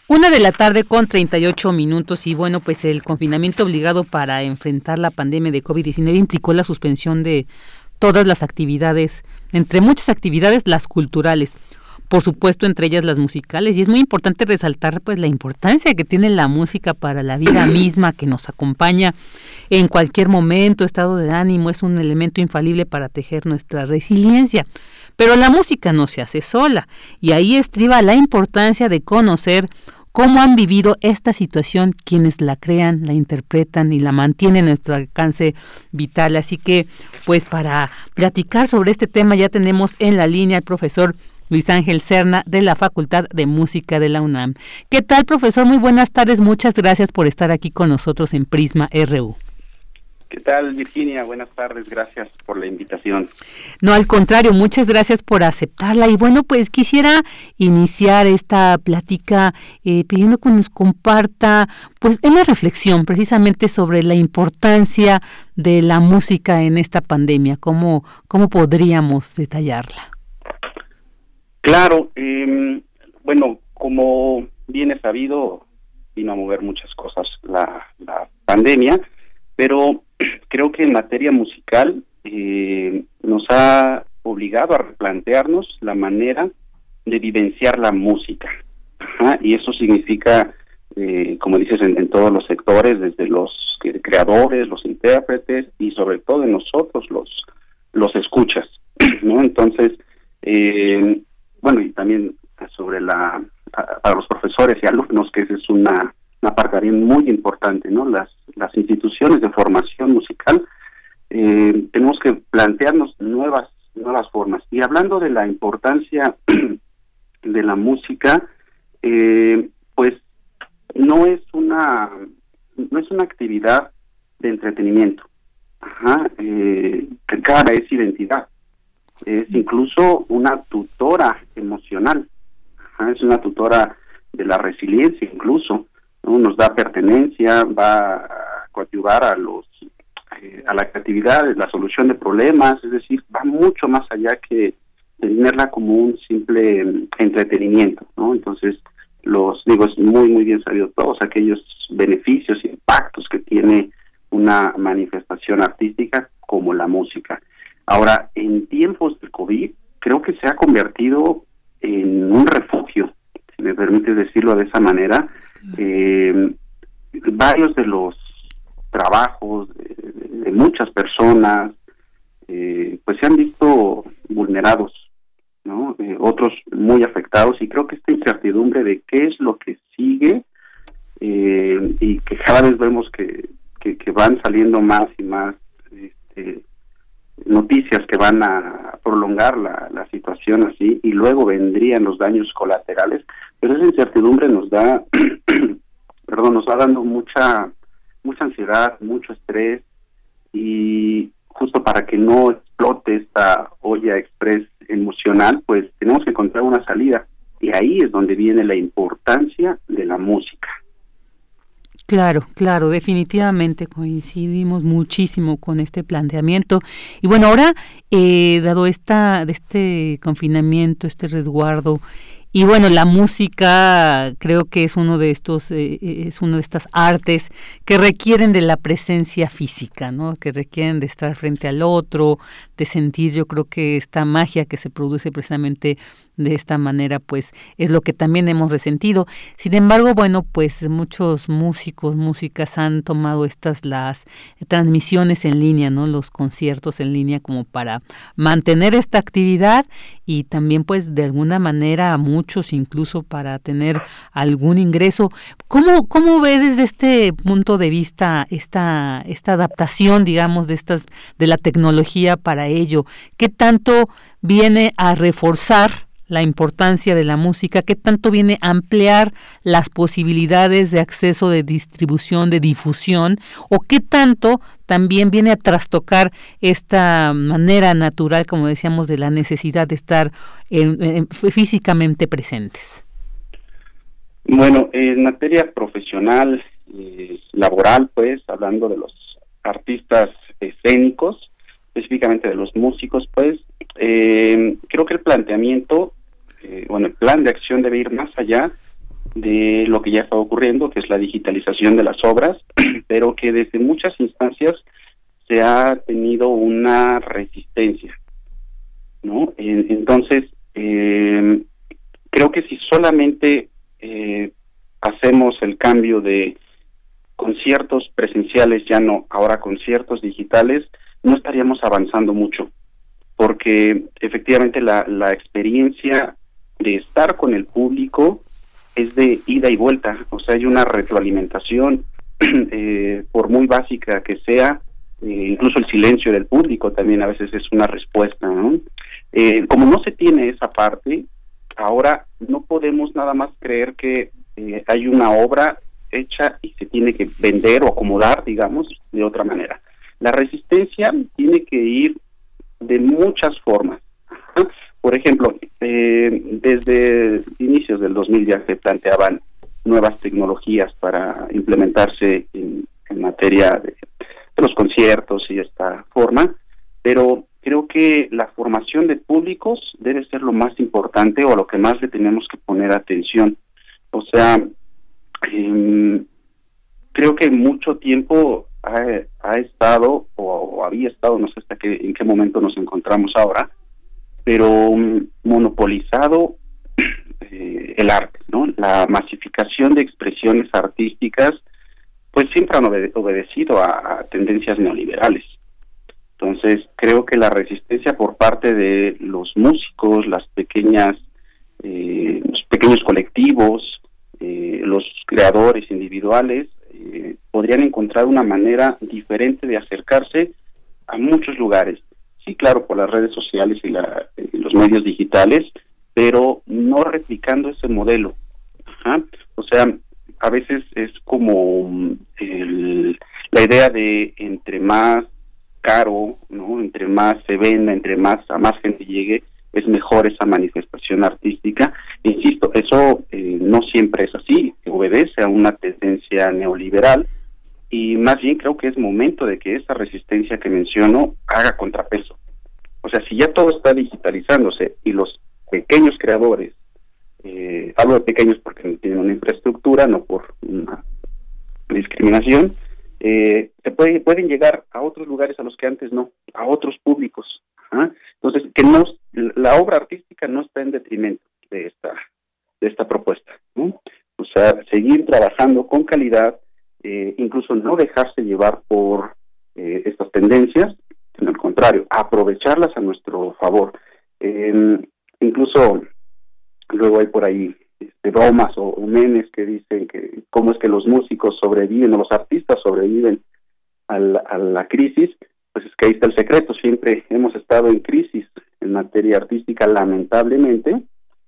Una de la tarde con 38 minutos y bueno, pues el confinamiento obligado para enfrentar la pandemia de COVID-19 implicó la suspensión de todas las actividades, entre muchas actividades, las culturales por supuesto entre ellas las musicales y es muy importante resaltar pues la importancia que tiene la música para la vida misma que nos acompaña en cualquier momento, estado de ánimo, es un elemento infalible para tejer nuestra resiliencia. Pero la música no se hace sola y ahí estriba la importancia de conocer cómo han vivido esta situación quienes la crean, la interpretan y la mantienen en nuestro alcance vital. Así que, pues para platicar sobre este tema ya tenemos en la línea al profesor Luis Ángel Cerna de la Facultad de Música de la UNAM. ¿Qué tal, profesor? Muy buenas tardes. Muchas gracias por estar aquí con nosotros en Prisma RU. ¿Qué tal, Virginia? Buenas tardes, gracias por la invitación. No, al contrario, muchas gracias por aceptarla. Y bueno, pues quisiera iniciar esta plática eh, pidiendo que nos comparta pues una reflexión precisamente sobre la importancia de la música en esta pandemia, cómo, cómo podríamos detallarla. Claro, eh, bueno, como bien es sabido, vino a mover muchas cosas la, la pandemia, pero creo que en materia musical eh, nos ha obligado a replantearnos la manera de vivenciar la música. y eso significa, eh, como dices, en, todos los sectores, desde los creadores, los intérpretes y sobre todo en nosotros, los, los escuchas. ¿no? Entonces, eh, bueno, y también sobre la, para los profesores y alumnos, que esa es una, una parte muy importante, ¿no? Las, las instituciones de formación musical eh, tenemos que plantearnos nuevas, nuevas formas. Y hablando de la importancia de la música, eh, pues no es una no es una actividad de entretenimiento. Ajá, eh, cara es identidad. Es incluso una tutora emocional. es una tutora de la resiliencia incluso. Nos da pertenencia, va a coadyuvar a los eh, a la creatividad, la solución de problemas, es decir, va mucho más allá que tenerla como un simple entretenimiento, ¿no? Entonces, los digo, es muy, muy bien sabido todos aquellos beneficios, impactos que tiene una manifestación artística como la música. Ahora, en tiempos de COVID, creo que se ha convertido en un refugio, si me permite decirlo de esa manera. Eh, varios de los trabajos de, muchas personas, eh, pues se han visto vulnerados, ¿no? Eh, otros muy afectados y creo que esta incertidumbre de qué es lo que sigue eh, y que cada vez vemos que, que, van saliendo más y más este, noticias que van a prolongar la, la situación así y luego vendrían los daños colaterales, pero esa incertidumbre nos da, perdón, nos va dando mucha mucha ansiedad, mucho estrés y justo para que no explote esta olla express emocional, pues tenemos que encontrar una salida y ahí es donde viene la importancia de la música. Claro, claro, definitivamente coincidimos muchísimo con este planteamiento. Y bueno, ahora, eh, dado esta, este confinamiento, este resguardo y bueno, la música creo que es uno de estos, eh, eh, es una de estas artes que requieren de la presencia física, ¿no? Que requieren de estar frente al otro, de sentir, yo creo que esta magia que se produce precisamente de esta manera pues es lo que también hemos resentido. Sin embargo, bueno, pues muchos músicos, músicas han tomado estas las transmisiones en línea, ¿no? Los conciertos en línea como para mantener esta actividad y también pues de alguna manera a muchos incluso para tener algún ingreso. ¿Cómo, cómo ve desde este punto de vista esta, esta adaptación, digamos, de estas, de la tecnología para ello? ¿Qué tanto viene a reforzar la importancia de la música, qué tanto viene a ampliar las posibilidades de acceso, de distribución, de difusión, o qué tanto también viene a trastocar esta manera natural, como decíamos, de la necesidad de estar físicamente presentes. Bueno, en materia profesional, eh, laboral, pues, hablando de los artistas escénicos, específicamente de los músicos, pues, eh, creo que el planteamiento eh, bueno, el plan de acción debe ir más allá de lo que ya está ocurriendo, que es la digitalización de las obras, pero que desde muchas instancias se ha tenido una resistencia, ¿no? entonces, eh, creo que si solamente eh, hacemos el cambio de conciertos presenciales, ya no, ahora conciertos digitales, no estaríamos avanzando mucho, porque efectivamente la, la experiencia de estar con el público es de ida y vuelta, o sea, hay una retroalimentación, eh, por muy básica que sea, eh, incluso el silencio del público también a veces es una respuesta, ¿no? Eh, como no se tiene esa parte, ahora no podemos nada más creer que hay una obra hecha y se tiene que vender o acomodar, digamos, de otra manera. La resistencia tiene que ir de muchas formas. Por ejemplo, eh, desde inicios del 2000 ya se planteaban nuevas tecnologías para implementarse en, materia de, los conciertos y esta forma, pero creo que la formación de públicos debe ser lo más importante o a lo que más le tenemos que poner atención. O sea, em, creo que mucho tiempo ha, estado o, había estado, no sé hasta qué, en qué momento nos encontramos ahora, pero monopolizado eh, el arte, ¿no? La masificación de expresiones artísticas, pues siempre han obedecido a, tendencias neoliberales. Entonces, creo que la resistencia por parte de los músicos, las pequeñas, eh, los pequeños colectivos, eh, los creadores individuales, podrían encontrar una manera diferente de acercarse a muchos lugares sí, claro, por las redes sociales y, los medios digitales, pero no replicando ese modelo. O sea, a veces es como mm, la idea de entre más caro, ¿no? Entre más se venda, entre más a más gente llegue, es mejor esa manifestación artística. Insisto, eso eh, no siempre es así, obedece a una tendencia neoliberal y más bien creo que es momento de que esa resistencia que menciono haga contrapeso. O sea, si ya todo está digitalizándose y los pequeños creadores, eh, hablo de pequeños porque no tienen una infraestructura, no por una discriminación, eh, se puede, pueden llegar a otros lugares a los que antes no, a otros públicos. ¿ah? Entonces, que no, la obra artística no está en detrimento de esta, de esta propuesta. O sea, seguir trabajando con calidad, eh, incluso no dejarse llevar por eh, estas tendencias, sino al contrario, aprovecharlas a nuestro favor. incluso luego hay por ahí este, bromas o, memes que dicen que cómo es que los músicos sobreviven o los artistas sobreviven a la, crisis, pues es que ahí está el secreto, siempre hemos estado en crisis artística lamentablemente,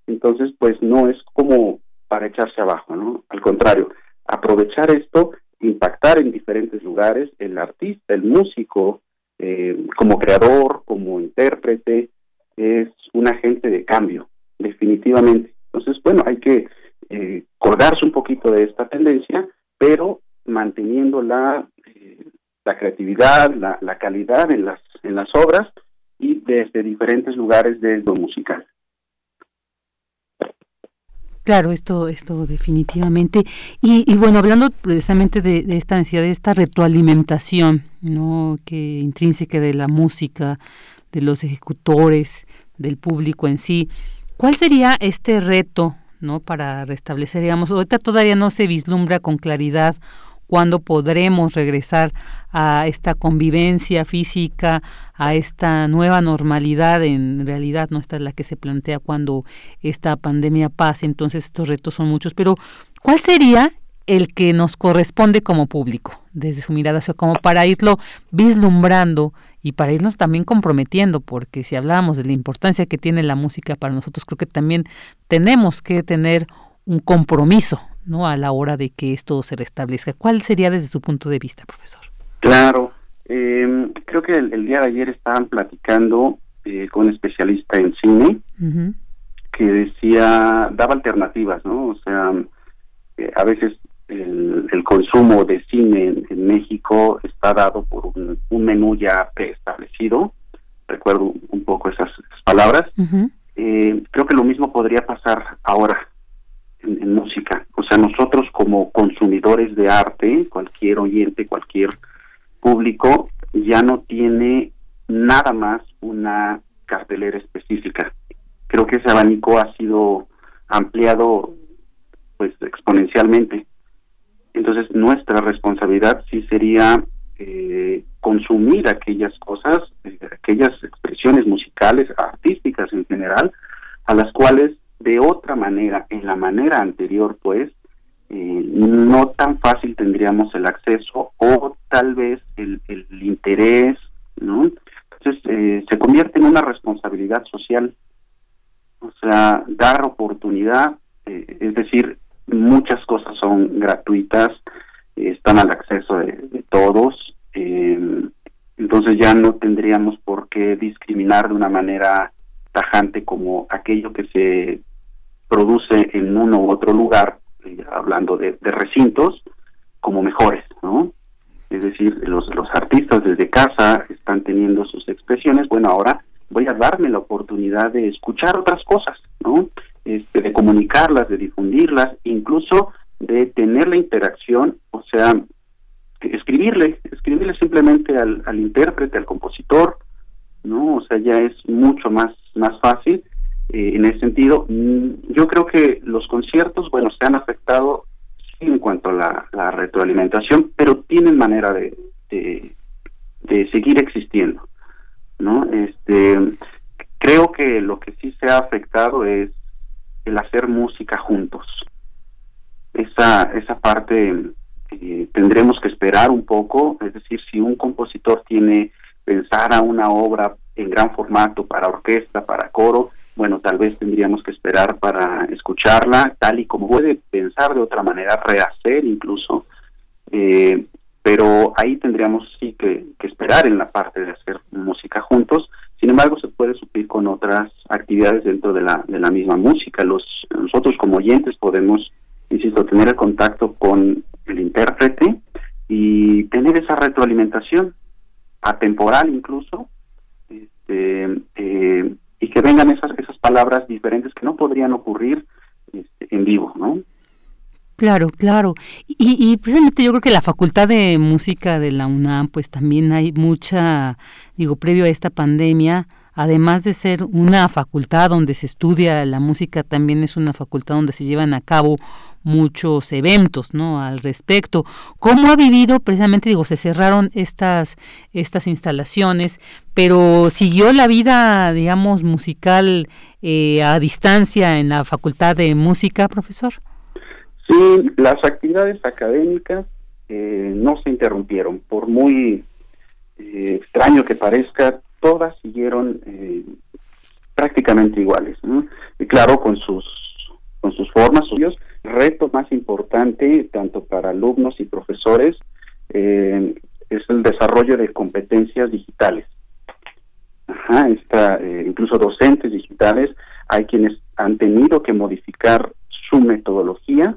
entonces pues no es como para echarse abajo, ¿no? Al contrario, aprovechar esto, impactar en diferentes lugares, el artista, el músico, eh, como creador, como intérprete, es un agente de cambio, definitivamente. Entonces, bueno, hay que eh, colgarse un poquito de esta tendencia, pero manteniendo la, eh, la creatividad, la, la, calidad en las, en las obras y desde diferentes lugares desde lo musical. Claro, esto, esto definitivamente. Y, y bueno, hablando precisamente de, de, esta necesidad, de esta retroalimentación, ¿no? Que intrínseca de la música, de los ejecutores, del público en sí. ¿Cuál sería este reto, no, para restablecer, digamos, ahorita todavía no se vislumbra con claridad cuándo podremos regresar a esta convivencia física, a esta nueva normalidad, en realidad no esta es la que se plantea cuando esta pandemia pase, entonces estos retos son muchos, pero ¿cuál sería el que nos corresponde como público, desde su mirada, o sea, como para irlo vislumbrando y para irnos también comprometiendo, porque si hablamos de la importancia que tiene la música para nosotros, creo que también tenemos que tener un compromiso, ¿no? A la hora de que esto se restablezca. ¿Cuál sería desde su punto de vista, profesor? Claro, eh, creo que el, día de ayer estaban platicando eh, con un especialista en cine que decía, daba alternativas, ¿no? O sea, eh, a veces el, consumo de cine en, México está dado por un, menú ya preestablecido. Recuerdo un poco esas, palabras. Eh, creo que lo mismo podría pasar ahora en, música. O sea, nosotros como consumidores de arte, cualquier oyente, cualquier público, ya no tiene nada más una cartelera específica. Creo que ese abanico ha sido ampliado pues exponencialmente. Entonces nuestra responsabilidad sí sería eh, consumir aquellas cosas, eh, aquellas expresiones musicales, artísticas en general, a las cuales de otra manera, en la manera anterior, pues, eh, no tan fácil tendríamos el acceso o tal vez el, el interés, ¿no? Entonces se convierte en una responsabilidad social, o sea, dar oportunidad, es decir, muchas cosas son gratuitas, están al acceso de, todos, eh, entonces ya no tendríamos por qué discriminar de una manera tajante como aquello que se produce en uno u otro lugar, eh, hablando de, recintos, como mejores, ¿no? Es decir, los, los artistas desde casa están teniendo sus expresiones, bueno, ahora voy a darme la oportunidad de escuchar otras cosas, ¿no? Este, de comunicarlas, de difundirlas, incluso de tener la interacción, o sea, escribirle, escribirle simplemente al, al intérprete, al compositor, ¿no? O sea, ya es mucho más, más fácil eh, en ese sentido. Mm, yo creo que los conciertos, bueno, se han afectado en cuanto a la, retroalimentación, pero tienen manera de, de, de seguir existiendo, ¿no? Este, creo que lo que sí se ha afectado es el hacer música juntos. Esa, esa parte eh, tendremos que esperar un poco, es decir, si un compositor tiene pensar a una obra en gran formato para orquesta, para coro, bueno, tal vez tendríamos que esperar para escucharla tal y como puede pensar de otra manera, rehacer incluso, eh, pero ahí tendríamos sí que, esperar en la parte de hacer música juntos. Sin embargo, se puede suplir con otras actividades dentro de la, de la misma música. Los, nosotros como oyentes podemos, insisto, tener el contacto con el intérprete y tener esa retroalimentación atemporal incluso, este, eh, y que vengan esas, esas palabras diferentes que no podrían ocurrir este, en vivo, ¿no? Claro, claro. Y, y, precisamente yo creo que la Facultad de Música de la UNAM, pues también hay mucha, digo, previo a esta pandemia, además de ser una facultad donde se estudia la música, también es una facultad donde se llevan a cabo muchos eventos, ¿no? Al respecto. ¿Cómo ha vivido precisamente, digo, se cerraron estas, estas instalaciones, pero siguió la vida, digamos, musical eh, a distancia en la Facultad de Música, profesor? Sí, las actividades académicas eh, no se interrumpieron, por muy eh, extraño que parezca, todas siguieron prácticamente iguales, y claro, con sus con sus formas suyos reto más importante, tanto para alumnos y profesores, eh, es el desarrollo de competencias digitales. Ajá, está, eh, incluso docentes digitales, hay quienes han tenido que modificar su metodología,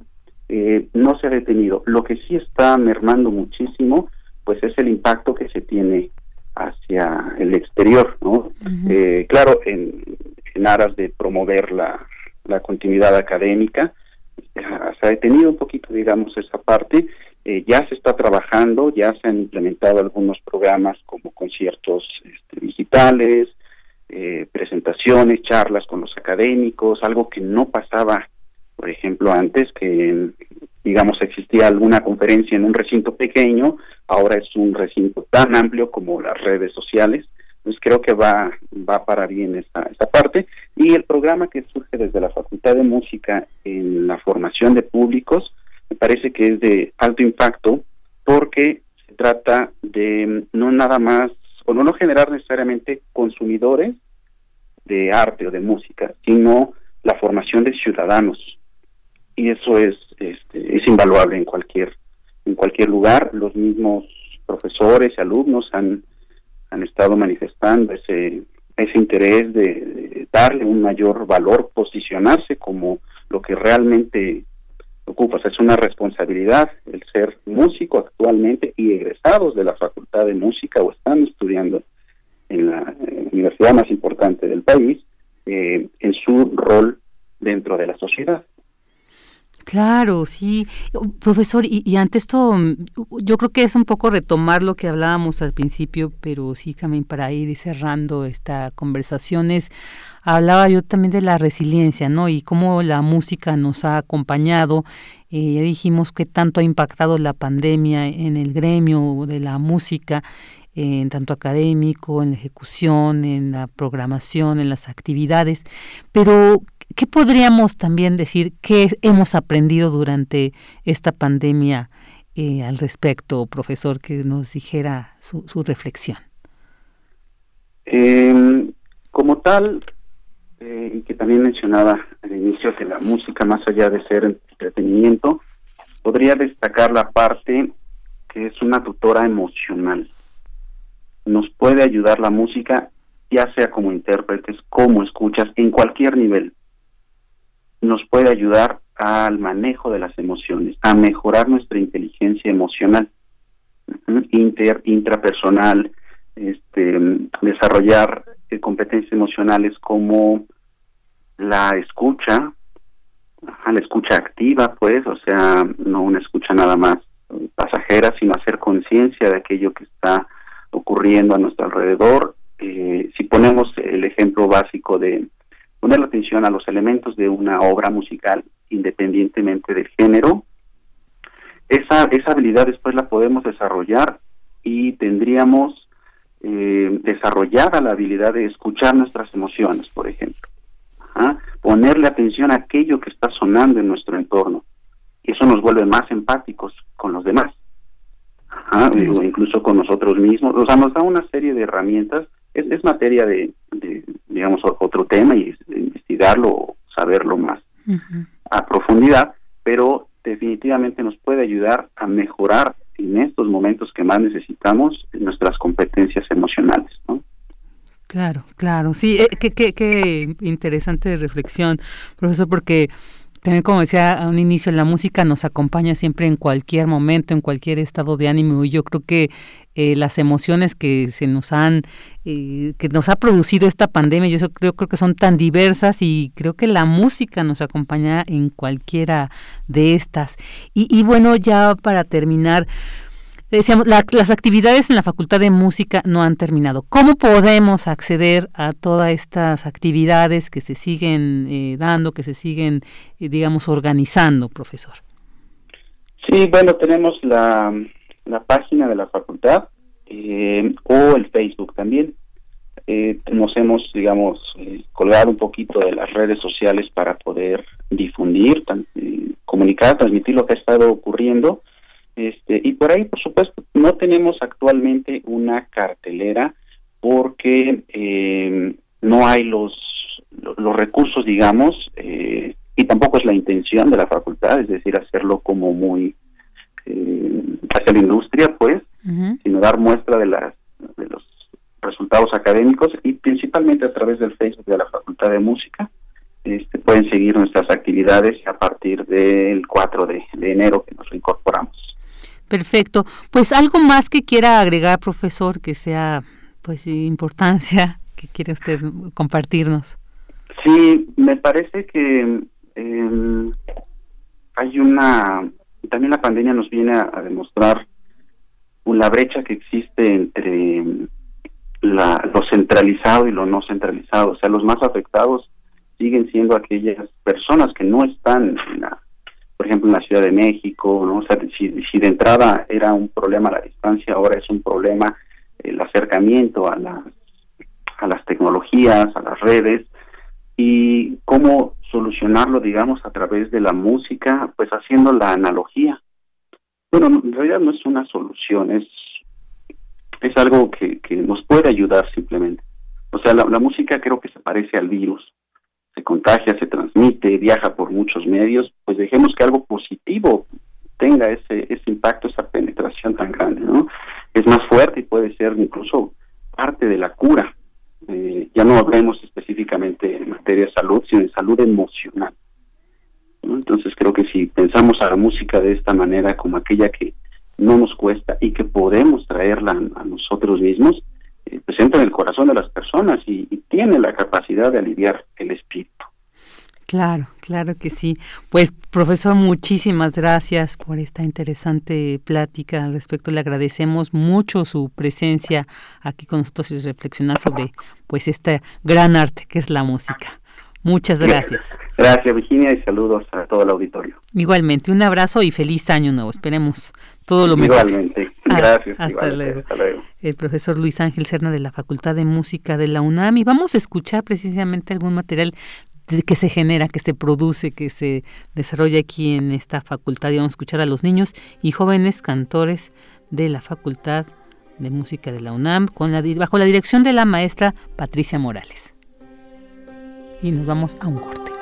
eh, no se ha detenido. Lo que sí está mermando muchísimo, pues es el impacto que se tiene hacia el exterior, ¿no? claro, en, en aras de promover la, la continuidad académica, se ha detenido un poquito, digamos, esa parte. Eh, ya se está trabajando, ya se han implementado algunos programas como conciertos este, digitales, eh, presentaciones, charlas con los académicos, algo que no pasaba, por ejemplo, antes, que digamos existía alguna conferencia en un recinto pequeño, ahora es un recinto tan amplio como las redes sociales. Entonces creo que va, va para bien esta, esta parte. Y el programa que surge desde la Facultad de Música en la formación de públicos, me parece que es de alto impacto porque se trata de no nada más, o no, no generar necesariamente consumidores de arte o de música, sino la formación de ciudadanos. Y eso es, este, es invaluable en cualquier, en cualquier lugar. Los mismos profesores y alumnos han han estado manifestando ese, ese interés de, darle un mayor valor, posicionarse como lo que realmente ocupa. es una responsabilidad el ser músico actualmente y egresados de la Facultad de Música o están estudiando en la universidad más importante del país eh, en su rol dentro de la sociedad. Claro, sí. Profesor, y, y, ante esto, yo creo que es un poco retomar lo que hablábamos al principio, pero sí también para ir cerrando esta conversación es, hablaba yo también de la resiliencia, ¿no? Y cómo la música nos ha acompañado. Eh, ya dijimos que tanto ha impactado la pandemia en el gremio de la música en tanto académico, en la ejecución, en la programación, en las actividades, pero ¿Qué podríamos también decir que hemos aprendido durante esta pandemia eh, al respecto, profesor, que nos dijera su, reflexión? Em, como tal, eh, y que también mencionaba al inicio que la música, más allá de ser entretenimiento, podría destacar la parte que es una tutora emocional. Nos puede ayudar la música, ya sea como intérpretes, como escuchas, en cualquier nivel nos puede ayudar al manejo de las emociones, a mejorar nuestra inteligencia emocional, inter, intrapersonal, este, desarrollar eh, competencias emocionales como la escucha, la escucha activa, pues, o sea, no una escucha nada más pasajera, sino hacer conciencia de aquello que está ocurriendo a nuestro alrededor. Eh, si ponemos el ejemplo básico de poner la atención a los elementos de una obra musical independientemente del género. Esa, esa habilidad después la podemos desarrollar y tendríamos eh, desarrollada la habilidad de escuchar nuestras emociones, por ejemplo. Ponerle atención a aquello que está sonando en nuestro entorno. Eso nos vuelve más empáticos con los demás. incluso con nosotros mismos. O sea, nos da una serie de herramientas es, materia de, digamos, otro tema y investigarlo, saberlo más a profundidad, pero definitivamente nos puede ayudar a mejorar en estos momentos que más necesitamos nuestras competencias emocionales, ¿no? Claro, claro, sí, eh, qué, qué, qué interesante reflexión, profesor, porque también como decía a un inicio, la música nos acompaña siempre en cualquier momento, en cualquier estado de ánimo y yo creo que eh, las emociones que se nos han, eh, que nos ha producido esta pandemia, yo creo, creo que son tan diversas y creo que la música nos acompaña en cualquiera de estas. Y, y bueno, ya para terminar, decíamos, las actividades en la Facultad de Música no han terminado. ¿Cómo podemos acceder a todas estas actividades que se siguen eh, dando, que se siguen, eh, digamos, organizando, profesor? Sí, bueno, tenemos la, página de la facultad eh, o el Facebook también. nos hemos, digamos, colgado un poquito de las redes sociales para poder difundir, comunicar, transmitir lo que ha estado ocurriendo este, y por ahí, por supuesto, no tenemos actualmente una cartelera porque eh, no hay los, los recursos, digamos, eh, y tampoco es la intención de la facultad, es decir, hacerlo como muy eh, hacia la industria, pues, sino dar muestra de, las, de los resultados académicos y principalmente a través del Facebook de la Facultad de Música. Este, pueden seguir nuestras actividades a partir del 4 de, de enero que nos reincorporamos. Perfecto. Pues algo más que quiera agregar, profesor, que sea pues importancia que quiere usted compartirnos. Sí, me parece que em, hay una también la pandemia nos viene a, demostrar una brecha que existe entre la, lo centralizado y lo no centralizado. O sea, los más afectados siguen siendo aquellas personas que no están en la por ejemplo, en la Ciudad de México, ¿no? O sea, si, de entrada era un problema la distancia, ahora es un problema el acercamiento a las, a las tecnologías, a las redes, y cómo solucionarlo, digamos, a través de la música, pues haciendo la analogía. Bueno, en realidad no es una solución, es, es algo que, que nos puede ayudar simplemente. O sea, la música creo que se parece al virus contagia, se transmite, viaja por muchos medios, pues dejemos que algo positivo tenga ese, ese impacto, esa penetración tan grande, ¿no? Es más fuerte y puede ser incluso parte de la cura. Eh, ya no hablemos específicamente en materia de salud, sino en salud emocional. Entonces creo que si pensamos a la música de esta manera como aquella que no nos cuesta y que podemos traerla a nosotros mismos, eh, entra en el corazón de las personas y, tiene la capacidad de aliviar el espíritu. Claro, claro que sí. Pues profesor, muchísimas gracias por esta interesante plática al respecto. Le agradecemos mucho su presencia aquí con nosotros y reflexionar sobre pues este gran arte que es la música. Muchas gracias. Gracias, Virginia, y saludos a todo el auditorio. Igualmente, un abrazo y feliz año nuevo. Esperemos todo lo mejor. Igualmente, ah, gracias. hasta, luego. El profesor Luis Ángel Serna de la Facultad de Música de la UNAM y vamos a escuchar precisamente algún material que se genera, que se produce, que se desarrolla aquí en esta facultad y vamos a escuchar a los niños y jóvenes cantores de la Facultad de Música de la UNAM con la, bajo la dirección de la maestra Patricia Morales y nos vamos a un corte.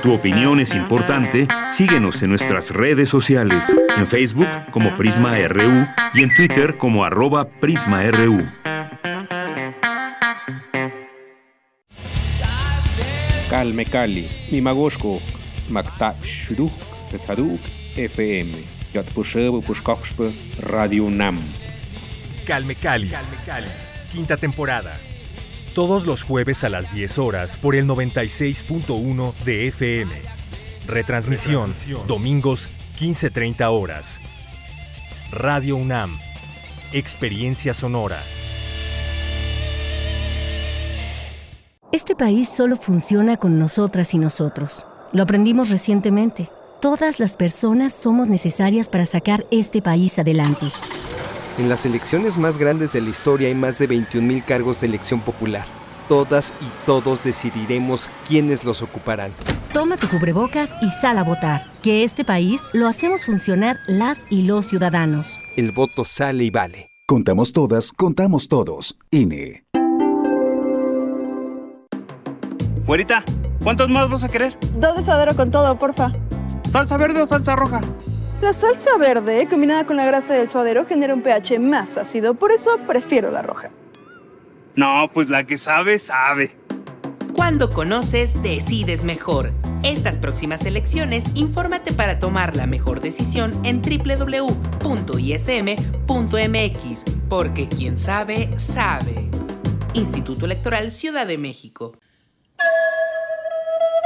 Tu opinión es importante, síguenos en nuestras redes sociales, en Facebook como Prisma RU y en Twitter como arroba PrismaRU. Calme Cali, Mimagoshko, Makta Shuduk, Tetzaduk, FM, Yatpushebo Pushkoxpe, Radio Nam. Calme Cali, quinta temporada. Todos los jueves a las 10 horas por el 96.1 de FM. Retransmisión, domingos 15.30 horas. Radio UNAM. Experiencia sonora. Este país solo funciona con nosotras y nosotros. Lo aprendimos recientemente. Todas las personas somos necesarias para sacar este país adelante. En las elecciones más grandes de la historia hay más de 21.000 cargos de elección popular. Todas y todos decidiremos quiénes los ocuparán. Toma tu cubrebocas y sal a votar. Que este país lo hacemos funcionar las y los ciudadanos. El voto sale y vale. Contamos todas, contamos todos. INE. Güerita, ¿cuántos más vas a querer? Dos de suadero con todo, porfa. ¿Salsa verde o salsa roja? La salsa verde, combinada con la grasa del suadero, genera un pH más ácido, por eso prefiero la roja. No, pues la que sabe, sabe. Cuando conoces, decides mejor. Estas próximas elecciones, infórmate para tomar la mejor decisión en www.ism.mx, porque quien sabe, sabe. Instituto Electoral Ciudad de México.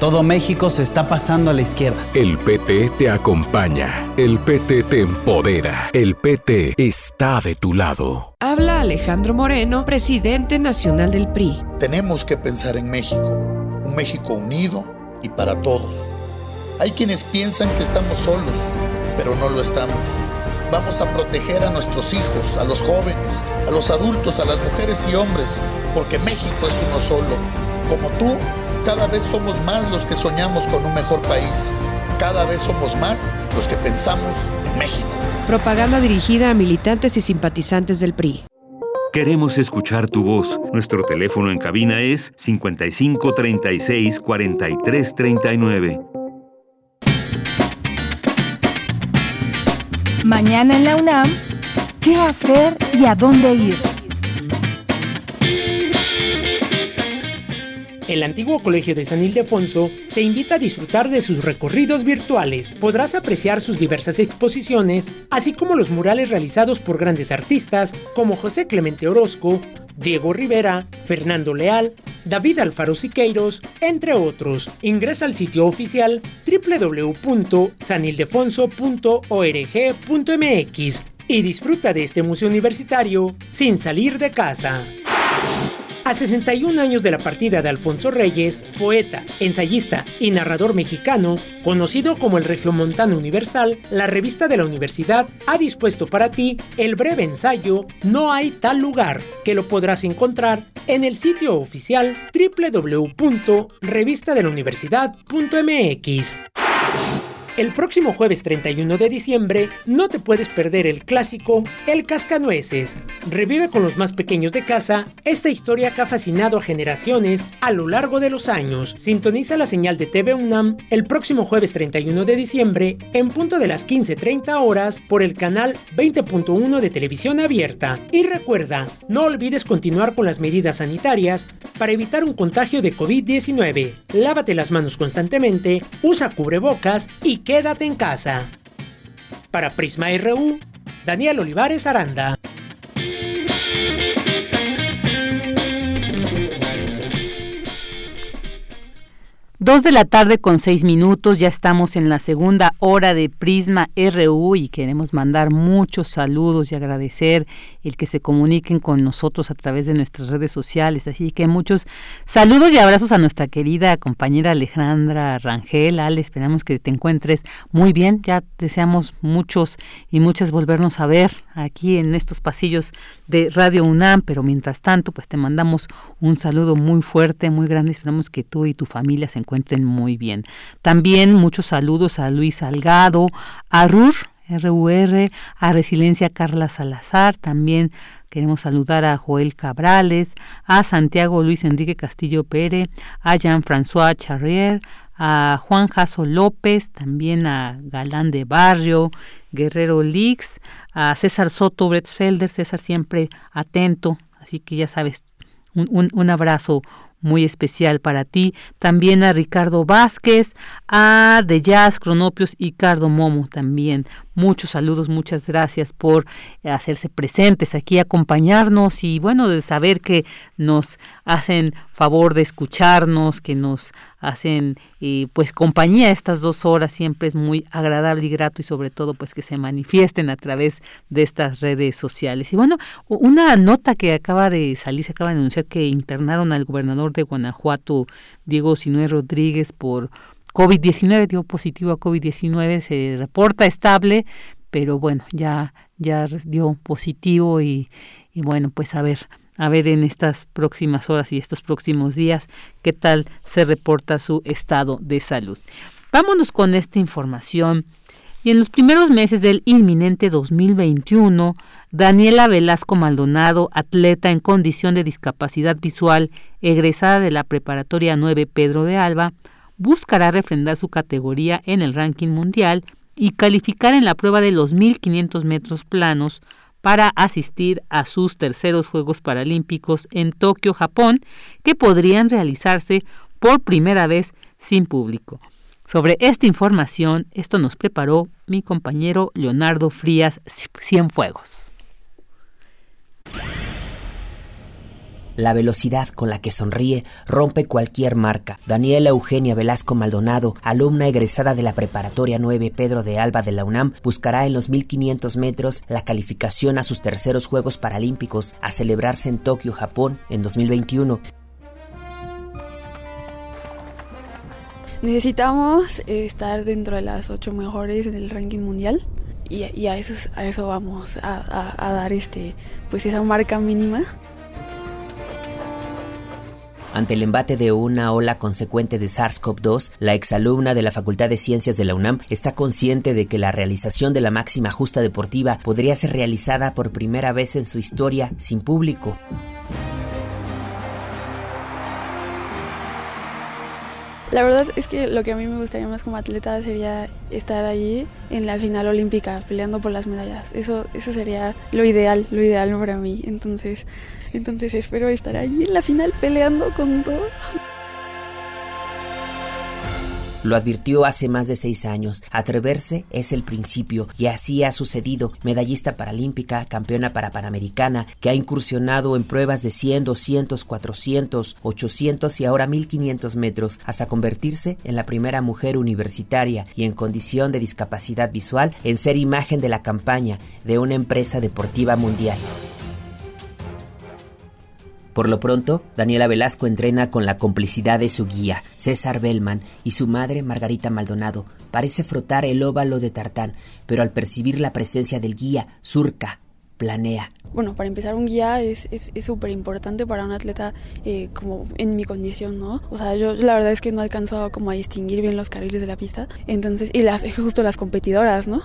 Todo México se está pasando a la izquierda. El PT te acompaña. El PT te empodera. El PT está de tu lado. Habla Alejandro Moreno, presidente nacional del PRI. Tenemos que pensar en México. Un México unido y para todos. Hay quienes piensan que estamos solos, pero no lo estamos. Vamos a proteger a nuestros hijos, a los jóvenes, a los adultos, a las mujeres y hombres, porque México es uno solo. Como tú, cada vez somos más los que soñamos con un mejor país. Cada vez somos más los que pensamos en México. Propaganda dirigida a militantes y simpatizantes del PRI. Queremos escuchar tu voz. Nuestro teléfono en cabina es 55 36 43 39. Mañana en la UNAM, ¿qué hacer y a dónde ir? El antiguo Colegio de San Ildefonso te invita a disfrutar de sus recorridos virtuales. Podrás apreciar sus diversas exposiciones, así como los murales realizados por grandes artistas como José Clemente Orozco, Diego Rivera, Fernando Leal, David Alfaro Siqueiros, entre otros. Ingresa al sitio oficial www.sanildefonso.org.mx y disfruta de este museo universitario sin salir de casa. A 61 años de la partida de Alfonso Reyes, poeta, ensayista y narrador mexicano, conocido como el Regiomontano Universal, la revista de la universidad ha dispuesto para ti el breve ensayo No hay tal lugar, que lo podrás encontrar en el sitio oficial www.revistadelauniversidad.mx. El próximo jueves 31 de diciembre no te puedes perder el clásico El Cascanueces. Revive con los más pequeños de casa esta historia que ha fascinado a generaciones a lo largo de los años. Sintoniza la señal de TV UNAM el próximo jueves 31 de diciembre en punto de las 15.30 horas por el canal 20.1 de televisión abierta. Y recuerda, no olvides continuar con las medidas sanitarias para evitar un contagio de COVID-19. Lávate las manos constantemente, usa cubrebocas y quédate en casa. Para Prisma RU, Daniel Olivares Aranda. Dos de la tarde con seis minutos, ya estamos en la segunda hora de Prisma RU y queremos mandar muchos saludos y agradecer el que se comuniquen con nosotros a través de nuestras redes sociales. Así que muchos saludos y abrazos a nuestra querida compañera Alejandra Rangel. Ale, esperamos que te encuentres muy bien. Ya deseamos muchos y muchas volvernos a ver aquí en estos pasillos de Radio UNAM, pero mientras tanto, pues te mandamos un saludo muy fuerte, muy grande. Esperamos que tú y tu familia se encuentren muy bien. También muchos saludos a Luis Salgado, a RUR, RUR, a Resiliencia Carla Salazar, también queremos saludar a Joel Cabrales, a Santiago Luis Enrique Castillo Pérez, a Jean-François Charrier, a Juan Jaso López, también a Galán de Barrio, Guerrero Lix, a César Soto Bretzfelder, César siempre atento, así que ya sabes, un, un, un abrazo muy especial para ti. También a Ricardo Vázquez, a De Jazz, Cronopios y Cardo Momo también. Muchos saludos, muchas gracias por hacerse presentes aquí, acompañarnos y bueno, de saber que nos hacen favor de escucharnos, que nos hacen eh, pues compañía estas dos horas, siempre es muy agradable y grato y sobre todo pues que se manifiesten a través de estas redes sociales. Y bueno, una nota que acaba de salir, se acaba de anunciar que internaron al gobernador de Guanajuato, Diego Sinué Rodríguez, por COVID-19, dio positivo a COVID-19, se reporta estable, pero bueno, ya, ya dio positivo y, y bueno, pues a ver, a ver en estas próximas horas y estos próximos días qué tal se reporta su estado de salud. Vámonos con esta información. Y en los primeros meses del inminente 2021, Daniela Velasco Maldonado, atleta en condición de discapacidad visual, egresada de la Preparatoria 9 Pedro de Alba, buscará refrendar su categoría en el ranking mundial y calificar en la prueba de los 1500 metros planos para asistir a sus terceros Juegos Paralímpicos en Tokio, Japón, que podrían realizarse por primera vez sin público. Sobre esta información, esto nos preparó mi compañero Leonardo Frías Cienfuegos. La velocidad con la que sonríe rompe cualquier marca. Daniela Eugenia Velasco Maldonado, alumna egresada de la Preparatoria 9 Pedro de Alba de la UNAM, buscará en los 1500 metros la calificación a sus terceros Juegos Paralímpicos a celebrarse en Tokio, Japón, en 2021. Necesitamos estar dentro de las ocho mejores en el ranking mundial y, a, eso, vamos a, a, a dar este, pues esa marca mínima ante el embate de una ola consecuente de SARS-CoV-2, la exalumna de la Facultad de Ciencias de la UNAM está consciente de que la realización de la máxima justa deportiva podría ser realizada por primera vez en su historia sin público. La verdad es que lo que a mí me gustaría más como atleta sería estar allí en la final olímpica peleando por las medallas. Eso, eso sería lo ideal, lo ideal para mí. Entonces, entonces espero estar allí en la final peleando con todo. Lo advirtió hace más de seis años. Atreverse es el principio y así ha sucedido. Medallista paralímpica, campeona para Panamericana, que ha incursionado en pruebas de 100, 200, 400, 800 y ahora 1500 metros hasta convertirse en la primera mujer universitaria y en condición de discapacidad visual en ser imagen de la campaña de una empresa deportiva mundial. Por lo pronto, Daniela Velasco entrena con la complicidad de su guía, César Bellman, y su madre, Margarita Maldonado. Parece frotar el óvalo de tartán, pero al percibir la presencia del guía, surca, planea. Bueno, para empezar, un guía es súper es, importante para un atleta eh, como en mi condición, ¿no? O sea, yo la verdad es que no alcanzo como a distinguir bien los carriles de la pista. Entonces, y las, justo las competidoras, ¿no?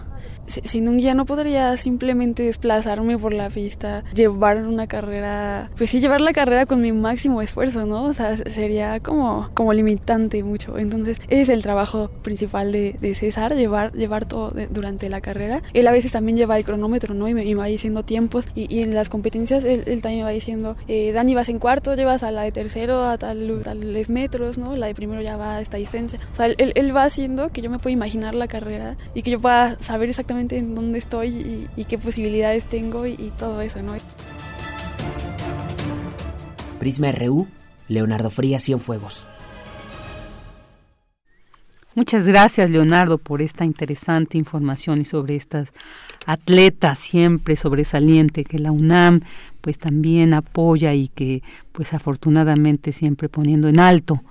sin un guía no podría simplemente desplazarme por la pista, llevar una carrera, pues sí, llevar la carrera con mi máximo esfuerzo, ¿no? O sea, sería como, como limitante mucho. Entonces, ese es el trabajo principal de, de César, llevar, llevar todo durante la carrera. Él a veces también lleva el cronómetro, ¿no? Y me, y me va diciendo tiempos. Y, y, en las competencias él, él también me va diciendo, eh, Dani, vas en cuarto, llevas a la de tercero a tal, tales metros, ¿no? La de primero ya va a esta distancia. O sea, él, él va haciendo que yo me pueda imaginar la carrera y que yo pueda saber exactamente en dónde estoy y, y qué posibilidades tengo y, y, todo eso, ¿no? Prisma RU, Leonardo Frías Cienfuegos. Muchas gracias, Leonardo, por esta interesante información y sobre estas atletas siempre sobresaliente que la UNAM pues también apoya y que pues afortunadamente siempre poniendo en alto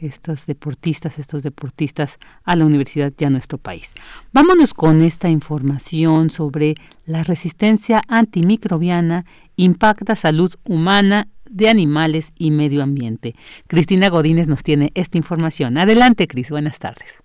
estos deportistas, estos deportistas a la universidad y a nuestro país. Vámonos con esta información sobre la resistencia antimicrobiana impacta salud humana de animales y medio ambiente. Cristina Godínez nos tiene esta información. Adelante, Cris, buenas tardes.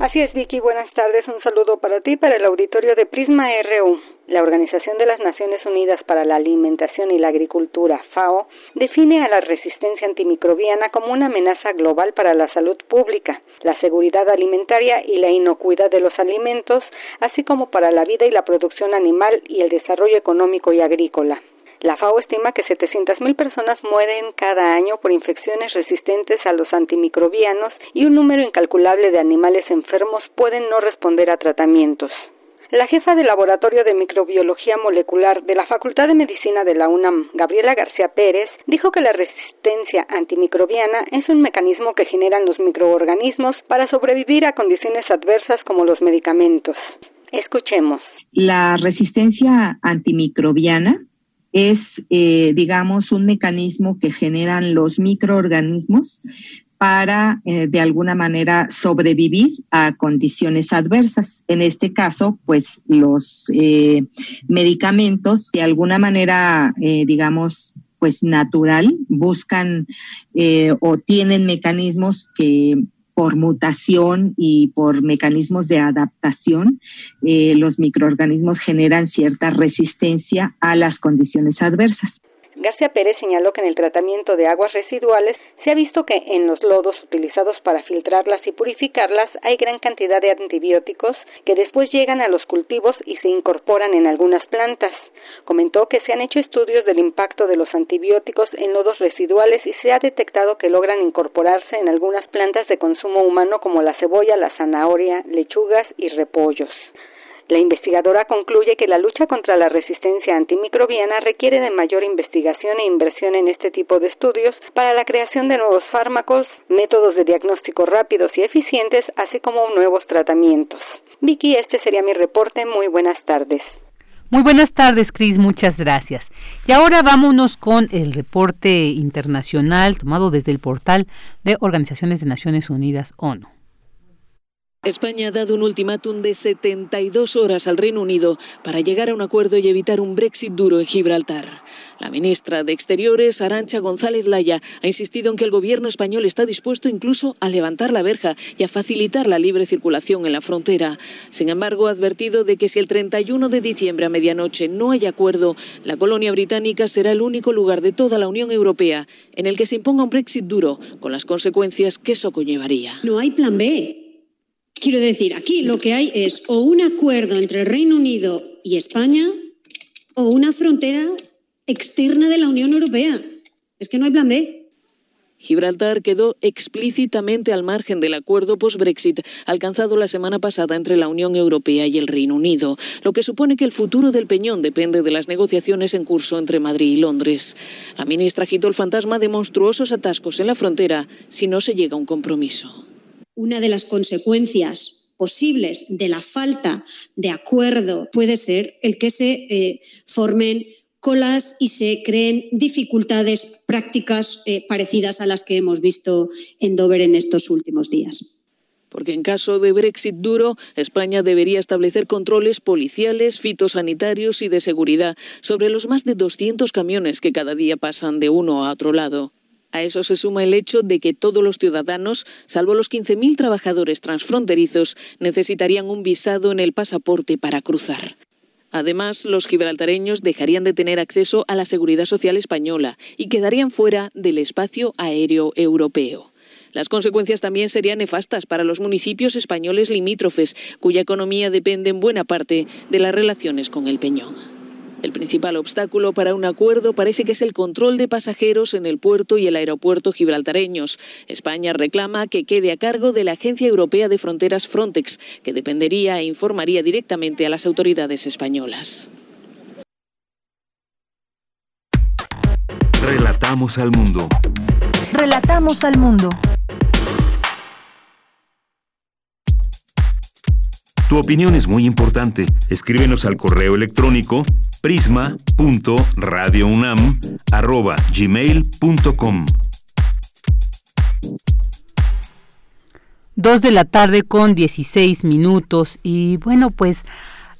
Así es, Vicky, buenas tardes. Un saludo para ti, para el auditorio de Prisma RU. La Organización de las Naciones Unidas para la Alimentación y la Agricultura, FAO, define a la resistencia antimicrobiana como una amenaza global para la salud pública, la seguridad alimentaria y la inocuidad de los alimentos, así como para la vida y la producción animal y el desarrollo económico y agrícola. La FAO estima que 700.000 personas mueren cada año por infecciones resistentes a los antimicrobianos y un número incalculable de animales enfermos pueden no responder a tratamientos. La jefa del Laboratorio de Microbiología Molecular de la Facultad de Medicina de la UNAM, Gabriela García Pérez, dijo que la resistencia antimicrobiana es un mecanismo que generan los microorganismos para sobrevivir a condiciones adversas como los medicamentos. Escuchemos. La resistencia antimicrobiana es, eh, digamos, un mecanismo que generan los microorganismos para, eh, de alguna manera, sobrevivir a condiciones adversas. En este caso, pues los eh, medicamentos, de alguna manera, digamos, pues natural, buscan o tienen mecanismos que por mutación y por mecanismos de adaptación, eh, los microorganismos generan cierta resistencia a las condiciones adversas. García Pérez señaló que en el tratamiento de aguas residuales se ha visto que en los lodos utilizados para filtrarlas y purificarlas hay gran cantidad de antibióticos que después llegan a los cultivos y se incorporan en algunas plantas. Comentó que se han hecho estudios del impacto de los antibióticos en lodos residuales y se ha detectado que logran incorporarse en algunas plantas de consumo humano como la cebolla, la zanahoria, lechugas y repollos. La investigadora concluye que la lucha contra la resistencia antimicrobiana requiere de mayor investigación e inversión en este tipo de estudios para la creación de nuevos fármacos, métodos de diagnóstico rápidos y eficientes, así como nuevos tratamientos. Vicky, este sería mi reporte. Muy buenas tardes. Muy buenas tardes, Cris, muchas gracias. Y ahora vámonos con el reporte internacional tomado desde el portal de Organizaciones de Naciones Unidas, ONU. España ha dado un ultimátum de 72 horas al Reino Unido para llegar a un acuerdo y evitar un Brexit duro en Gibraltar. La ministra de Exteriores, Arancha González Laya, ha insistido en que el gobierno español está dispuesto incluso a levantar la verja y a facilitar la libre circulación en la frontera. Sin embargo, ha advertido de que si el 31 de diciembre a medianoche no hay acuerdo, la colonia británica será el único lugar de toda la Unión Europea en el que se imponga un Brexit duro, con las consecuencias que eso conllevaría. No hay plan B. Quiero decir, aquí lo que hay es o un acuerdo entre el Reino Unido y España o una frontera externa de la Unión Europea. Es que no hay plan B. Gibraltar quedó explícitamente al margen del acuerdo post-Brexit alcanzado la semana pasada entre la Unión Europea y el Reino Unido, lo que supone que el futuro del Peñón depende de las negociaciones en curso entre Madrid y Londres. La ministra agitó el fantasma de monstruosos atascos en la frontera si no se llega a un compromiso una de las consecuencias posibles de la falta de acuerdo puede ser el que se eh, formen colas y se creen dificultades prácticas eh, parecidas a las que hemos visto en Dover en estos últimos días. Porque en caso de Brexit duro, España debería establecer controles policiales, fitosanitarios y de seguridad sobre los más de 200 camiones que cada día pasan de uno a otro lado. A eso se suma el hecho de que todos los ciudadanos, salvo los 15.000 trabajadores transfronterizos, necesitarían un visado en el pasaporte para cruzar. Además, los gibraltareños dejarían de tener acceso a la seguridad social española y quedarían fuera del espacio aéreo europeo. Las consecuencias también serían nefastas para los municipios españoles limítrofes, cuya economía depende en buena parte de las relaciones con el Peñón. El principal obstáculo para un acuerdo parece que es el control de pasajeros en el puerto y el aeropuerto gibraltareños. España reclama que quede a cargo de la Agencia Europea de Fronteras Frontex, que dependería e informaría directamente a las autoridades españolas. Relatamos al mundo. Relatamos al mundo. Tu opinión es muy importante. Escríbenos al correo electrónico prisma.radiounam@gmail.com. Dos de la tarde con 16 minutos y bueno pues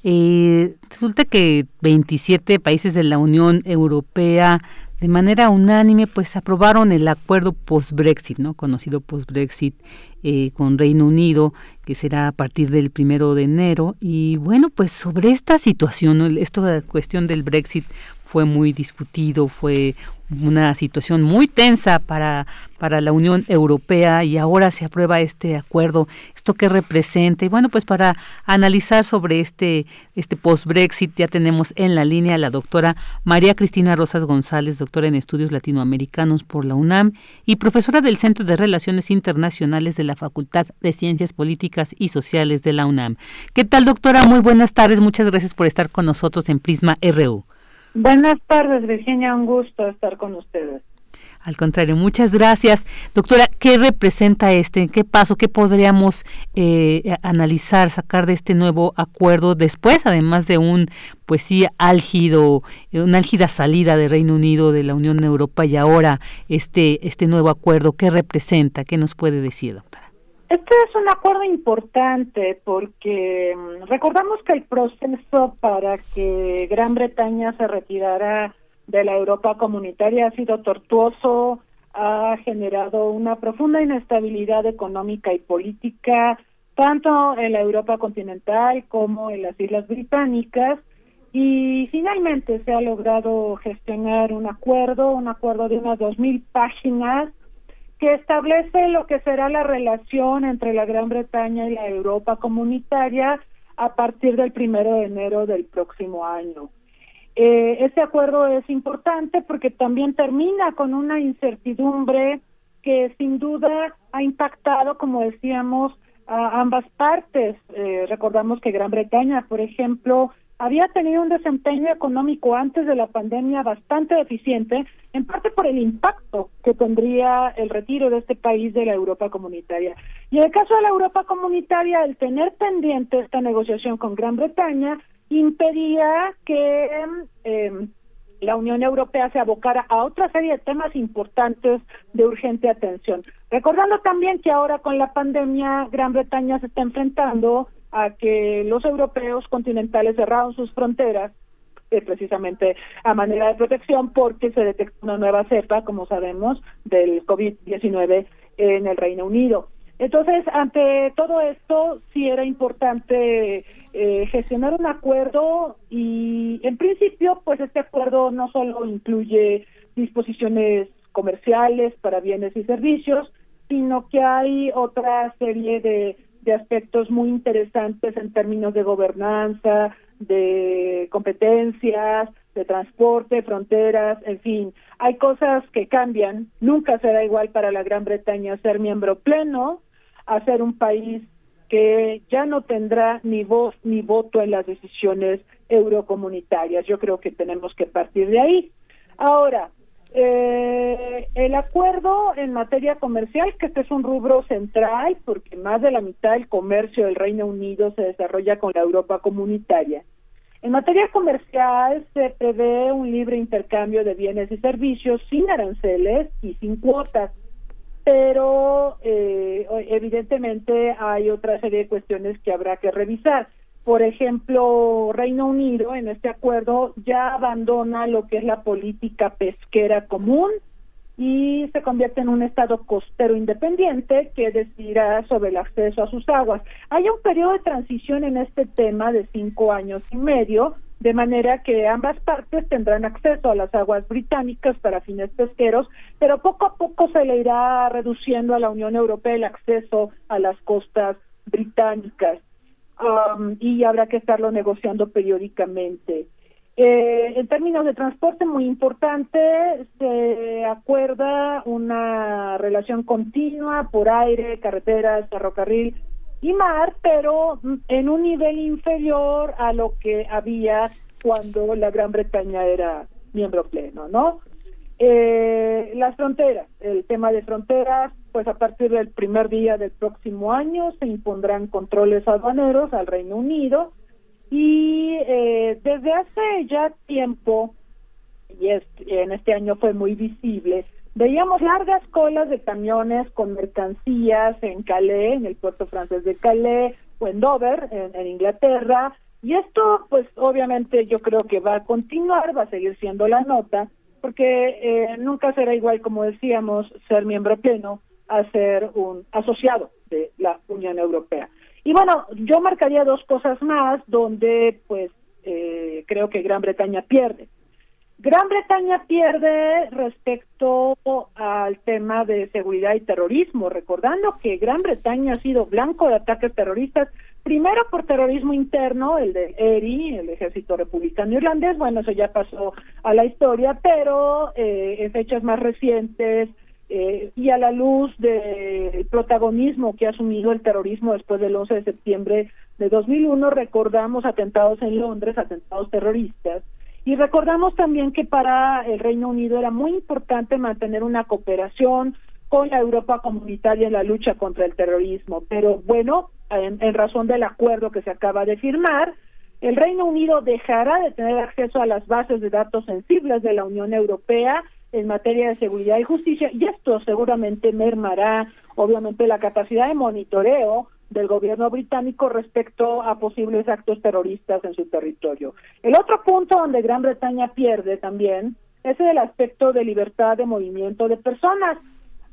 eh, resulta que 27 países de la Unión Europea de manera unánime pues aprobaron el acuerdo post-Brexit, ¿no? conocido post-Brexit eh, con Reino Unido, será a partir del primero de enero. Y bueno, pues sobre esta situación, esta cuestión del Brexit fue muy discutido, fue una situación muy tensa para, para la Unión Europea y ahora se aprueba este acuerdo. ¿Esto qué representa? Y bueno, pues para analizar sobre este, este post-Brexit ya tenemos en la línea a la doctora María Cristina Rosas González, doctora en estudios latinoamericanos por la UNAM y profesora del Centro de Relaciones Internacionales de la Facultad de Ciencias Políticas y Sociales de la UNAM. ¿Qué tal, doctora? Muy buenas tardes. Muchas gracias por estar con nosotros en Prisma RU. Buenas tardes, Virginia. Un gusto estar con ustedes. Al contrario, muchas gracias. Doctora, ¿qué representa este? ¿Qué paso? ¿Qué podríamos eh, analizar, sacar de este nuevo acuerdo después, además de un, pues sí, álgido, una álgida salida de Reino Unido de la Unión Europea y ahora este, este nuevo acuerdo? ¿Qué representa? ¿Qué nos puede decir, doctora? Este es un acuerdo importante porque mm, recordamos que el proceso para que Gran Bretaña se retirara de la Europa comunitaria ha sido tortuoso, ha generado una profunda inestabilidad económica y política, tanto en la Europa continental como en las Islas Británicas, y finalmente se ha logrado gestionar un acuerdo, un acuerdo de unas dos mil páginas que establece lo que será la relación entre la Gran Bretaña y la Europa comunitaria a partir del primero de enero del próximo año. Eh, este acuerdo es importante porque también termina con una incertidumbre que sin duda ha impactado, como decíamos, a ambas partes. Eh, recordamos que Gran Bretaña, por ejemplo, había tenido un desempeño económico antes de la pandemia bastante deficiente, en parte por el impacto que tendría el retiro de este país de la Europa comunitaria. Y en el caso de la Europa comunitaria, el tener pendiente esta negociación con Gran Bretaña impedía que em, la Unión Europea se abocara a otra serie de temas importantes de urgente atención. Recordando también que ahora con la pandemia Gran Bretaña se está enfrentando a que los europeos continentales cerraron sus fronteras eh, precisamente a manera de protección porque se detectó una nueva cepa, como sabemos, del COVID-19 en el Reino Unido. Entonces, ante todo esto, sí era importante eh, gestionar un acuerdo y, en principio, pues este acuerdo no solo incluye disposiciones comerciales para bienes y servicios, sino que hay otra serie de de aspectos muy interesantes en términos de gobernanza, de competencias, de transporte, fronteras, en fin, hay cosas que cambian. Nunca será igual para la Gran Bretaña ser miembro pleno a ser un país que ya no tendrá ni voz ni voto en las decisiones eurocomunitarias. Yo creo que tenemos que partir de ahí. Ahora, eh, el acuerdo en materia comercial, que este es un rubro central, porque más de la mitad del comercio del Reino Unido se desarrolla con la Europa comunitaria. En materia comercial se prevé un libre intercambio de bienes y servicios sin aranceles y sin cuotas, pero eh, evidentemente hay otra serie de cuestiones que habrá que revisar. Por ejemplo, Reino Unido en este acuerdo ya abandona lo que es la política pesquera común y se convierte en un estado costero independiente que decidirá sobre el acceso a sus aguas. Hay un periodo de transición en este tema de cinco años y medio, de manera que ambas partes tendrán acceso a las aguas británicas para fines pesqueros, pero poco a poco se le irá reduciendo a la Unión Europea el acceso a las costas británicas. Um, y habrá que estarlo negociando periódicamente. Eh, en términos de transporte, muy importante, se acuerda una relación continua por aire, carreteras, ferrocarril y mar, pero en un nivel inferior a lo que había cuando la Gran Bretaña era miembro pleno, ¿no? Eh, las fronteras, el tema de fronteras pues a partir del primer día del próximo año se impondrán controles aduaneros al Reino Unido y eh, desde hace ya tiempo, y en este año fue muy visible, veíamos largas colas de camiones con mercancías en Calais, en el puerto francés de Calais, o en Dover, en, Inglaterra, y esto, pues obviamente yo creo que va a continuar, va a seguir siendo la nota, porque eh, nunca será igual, como decíamos, ser miembro pleno a ser un asociado de la Unión Europea. Y bueno, yo marcaría dos cosas más donde pues eh, creo que Gran Bretaña pierde. Gran Bretaña pierde respecto al tema de seguridad y terrorismo, recordando que Gran Bretaña ha sido blanco de ataques terroristas, primero por terrorismo interno, el de ERI, el Ejército Republicano Irlandés, bueno, eso ya pasó a la historia, pero eh, en fechas más recientes eh, y a la luz del protagonismo que ha asumido el terrorismo después del 11 de septiembre de 2001, recordamos atentados en Londres, atentados terroristas, y recordamos también que para el Reino Unido era muy importante mantener una cooperación con la Europa comunitaria en la lucha contra el terrorismo. Pero bueno, en, razón del acuerdo que se acaba de firmar, el Reino Unido dejará de tener acceso a las bases de datos sensibles de la Unión Europea en materia de seguridad y justicia y esto seguramente mermará obviamente la capacidad de monitoreo del gobierno británico respecto a posibles actos terroristas en su territorio. El otro punto donde Gran Bretaña pierde también es el aspecto de libertad de movimiento de personas.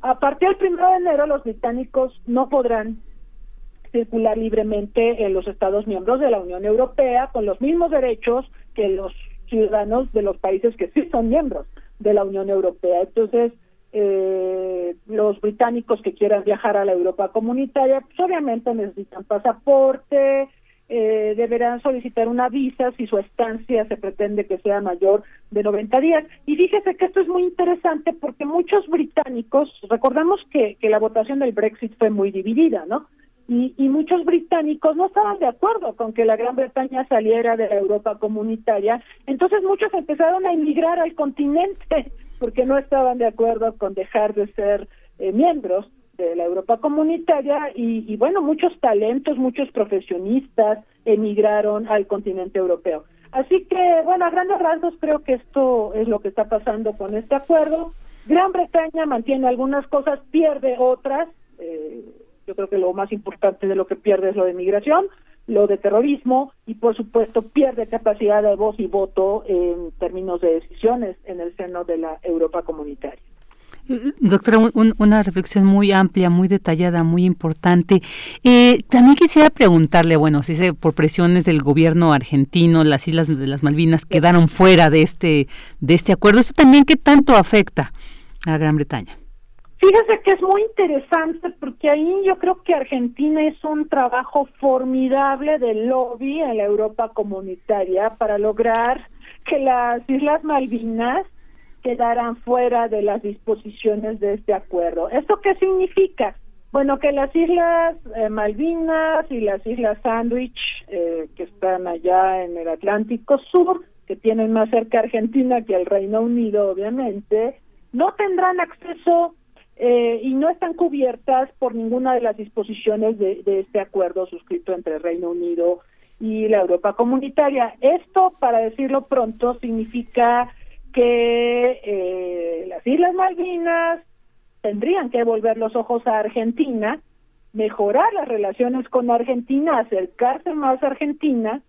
A partir del 1 de enero los británicos no podrán circular libremente en los Estados miembros de la Unión Europea con los mismos derechos que los ciudadanos de los países que sí son miembros de la Unión Europea. Entonces, eh, los británicos que quieran viajar a la Europa comunitaria, pues obviamente necesitan pasaporte, eh, deberán solicitar una visa si su estancia se pretende que sea mayor de 90 días. Y fíjese que esto es muy interesante porque muchos británicos, recordamos que, que la votación del Brexit fue muy dividida, ¿no? Y, y, muchos británicos no estaban de acuerdo con que la Gran Bretaña saliera de la Europa comunitaria, entonces muchos empezaron a emigrar al continente porque no estaban de acuerdo con dejar de ser eh, miembros de la Europa comunitaria y, bueno, muchos talentos, muchos profesionistas emigraron al continente europeo. Así que, bueno, a grandes rasgos creo que esto es lo que está pasando con este acuerdo. Gran Bretaña mantiene algunas cosas, pierde otras. Eh, yo creo que lo más importante de lo que pierde es lo de migración, lo de terrorismo y por supuesto pierde capacidad de voz y voto en términos de decisiones en el seno de la Europa comunitaria. Doctora, una reflexión muy amplia, muy detallada, muy importante. Eh, también quisiera preguntarle, bueno, si por presiones del gobierno argentino, las islas de las Malvinas quedaron fuera de este de este acuerdo. ¿Esto también qué tanto afecta a Gran Bretaña? Fíjese que es muy interesante porque ahí yo creo que Argentina hizo un trabajo formidable de lobby en la Europa comunitaria para lograr que las Islas Malvinas quedaran fuera de las disposiciones de este acuerdo. ¿Esto qué significa? Bueno, que las Islas eh, Malvinas y las Islas Sandwich, eh, que están allá en el Atlántico Sur, que tienen más cerca Argentina que al Reino Unido, obviamente, no tendrán acceso eh, y no están cubiertas por ninguna de las disposiciones de, este acuerdo suscrito entre Reino Unido y la Europa comunitaria. Esto, para decirlo pronto, significa que eh, las Islas Malvinas tendrían que volver los ojos a Argentina, mejorar las relaciones con Argentina, acercarse más a Argentina,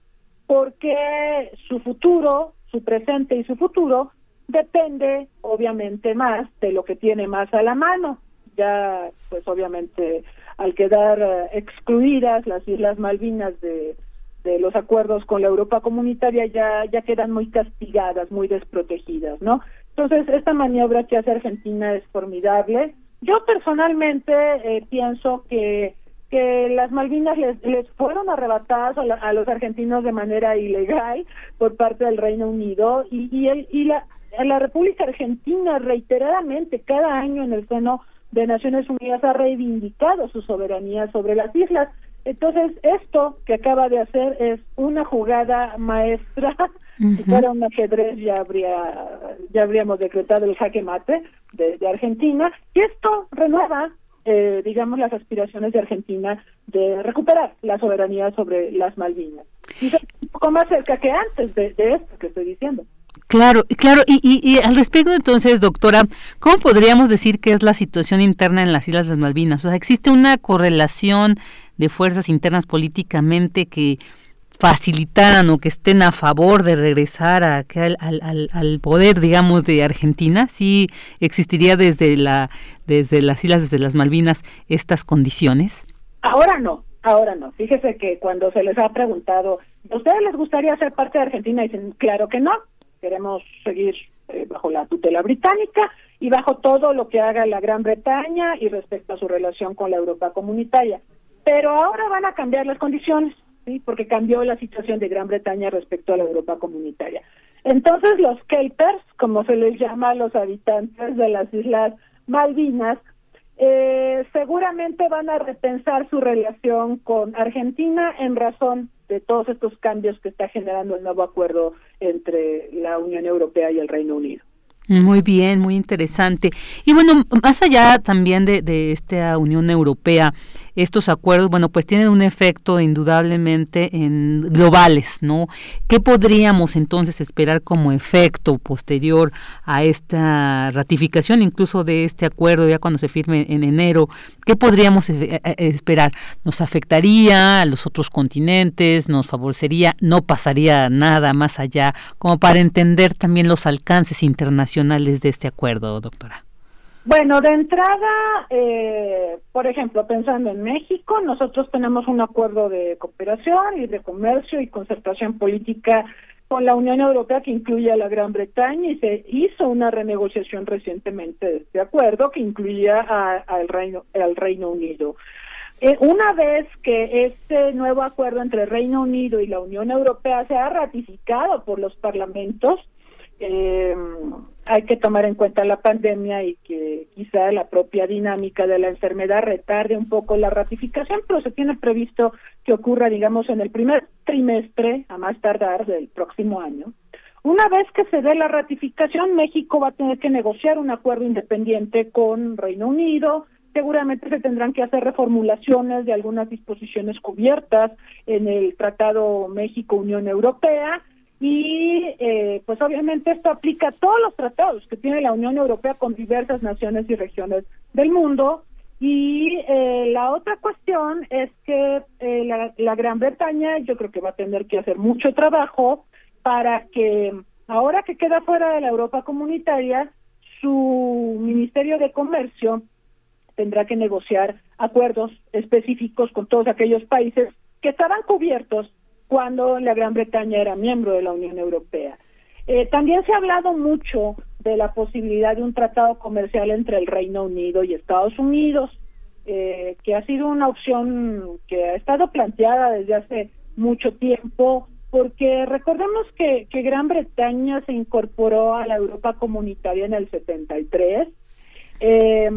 porque su futuro, su presente y su futuro depende obviamente más de lo que tiene más a la mano. Ya, pues obviamente, al quedar eh, excluidas las Islas Malvinas de, de los acuerdos con la Europa comunitaria, ya, ya quedan muy castigadas, muy desprotegidas, ¿no? Entonces, esta maniobra que hace Argentina es formidable. Yo personalmente eh, pienso que que las Malvinas les, fueron arrebatadas a, a, los argentinos de manera ilegal por parte del Reino Unido y, y, el, y la la República Argentina reiteradamente cada año en el seno de Naciones Unidas ha reivindicado su soberanía sobre las islas. Entonces, esto que acaba de hacer es una jugada maestra. Si fuera un ajedrez ya habría ya habríamos decretado el jaque mate de, Argentina y esto renueva eh, digamos, las aspiraciones de Argentina de recuperar la soberanía sobre las Malvinas. Y un poco más cerca que antes de, esto que estoy diciendo. Claro, claro, y, y, al respecto entonces, doctora, ¿cómo podríamos decir que es la situación interna en las Islas las Malvinas? O sea, ¿existe una correlación de fuerzas internas políticamente que facilitaran o que estén a favor de regresar a, al, al, poder, digamos, de Argentina, sí existiría desde la desde las islas, desde las Malvinas, estas condiciones. Ahora no, ahora no. Fíjese que cuando se les ha preguntado, ¿a ustedes les gustaría ser parte de Argentina? Dicen, claro que no. Queremos seguir eh, bajo la tutela británica y bajo todo lo que haga la Gran Bretaña y respecto a su relación con la Europa comunitaria. Pero ahora van a cambiar las condiciones porque cambió la situación de Gran Bretaña respecto a la Europa comunitaria. Entonces los Kelpers, como se les llama a los habitantes de las Islas Malvinas, eh, seguramente van a repensar su relación con Argentina en razón de todos estos cambios que está generando el nuevo acuerdo entre la Unión Europea y el Reino Unido. Muy bien, muy interesante. Y bueno, más allá también de, de esta Unión Europea, estos acuerdos, bueno, pues tienen un efecto indudablemente en globales, ¿no? ¿Qué podríamos entonces esperar como efecto posterior a esta ratificación, incluso de este acuerdo ya cuando se firme en enero? ¿Qué podríamos e, e, esperar? ¿Nos afectaría a los otros continentes? ¿Nos favorecería? ¿No pasaría nada más allá? Como para entender también los alcances internacionales de este acuerdo, doctora. Bueno, de entrada, eh, por ejemplo, pensando en México, nosotros tenemos un acuerdo de cooperación y de comercio y concertación política con la Unión Europea que incluye a la Gran Bretaña y se hizo una renegociación recientemente de este acuerdo que incluía al Reino, al Reino Unido. Eh, una vez que este nuevo acuerdo entre el Reino Unido y la Unión Europea se ha ratificado por los parlamentos, eh, hay que tomar en cuenta la pandemia y que quizá la propia dinámica de la enfermedad retarde un poco la ratificación, pero se tiene previsto que ocurra, digamos, en el primer trimestre, a más tardar del próximo año. Una vez que se dé la ratificación, México va a tener que negociar un acuerdo independiente con Reino Unido. Seguramente se tendrán que hacer reformulaciones de algunas disposiciones cubiertas en el Tratado México-Unión Europea y eh, pues obviamente esto aplica a todos los tratados que tiene la Unión Europea con diversas naciones y regiones del mundo. Y eh, la otra cuestión es que eh, la, la Gran Bretaña yo creo que va a tener que hacer mucho trabajo para que ahora que queda fuera de la Europa comunitaria, su Ministerio de Comercio tendrá que negociar acuerdos específicos con todos aquellos países que estaban cubiertos cuando la Gran Bretaña era miembro de la Unión Europea. Eh, también se ha hablado mucho de la posibilidad de un tratado comercial entre el Reino Unido y Estados Unidos, eh, que ha sido una opción que ha estado planteada desde hace mucho tiempo, porque recordemos que, que Gran Bretaña se incorporó a la Europa comunitaria en el 73 eh,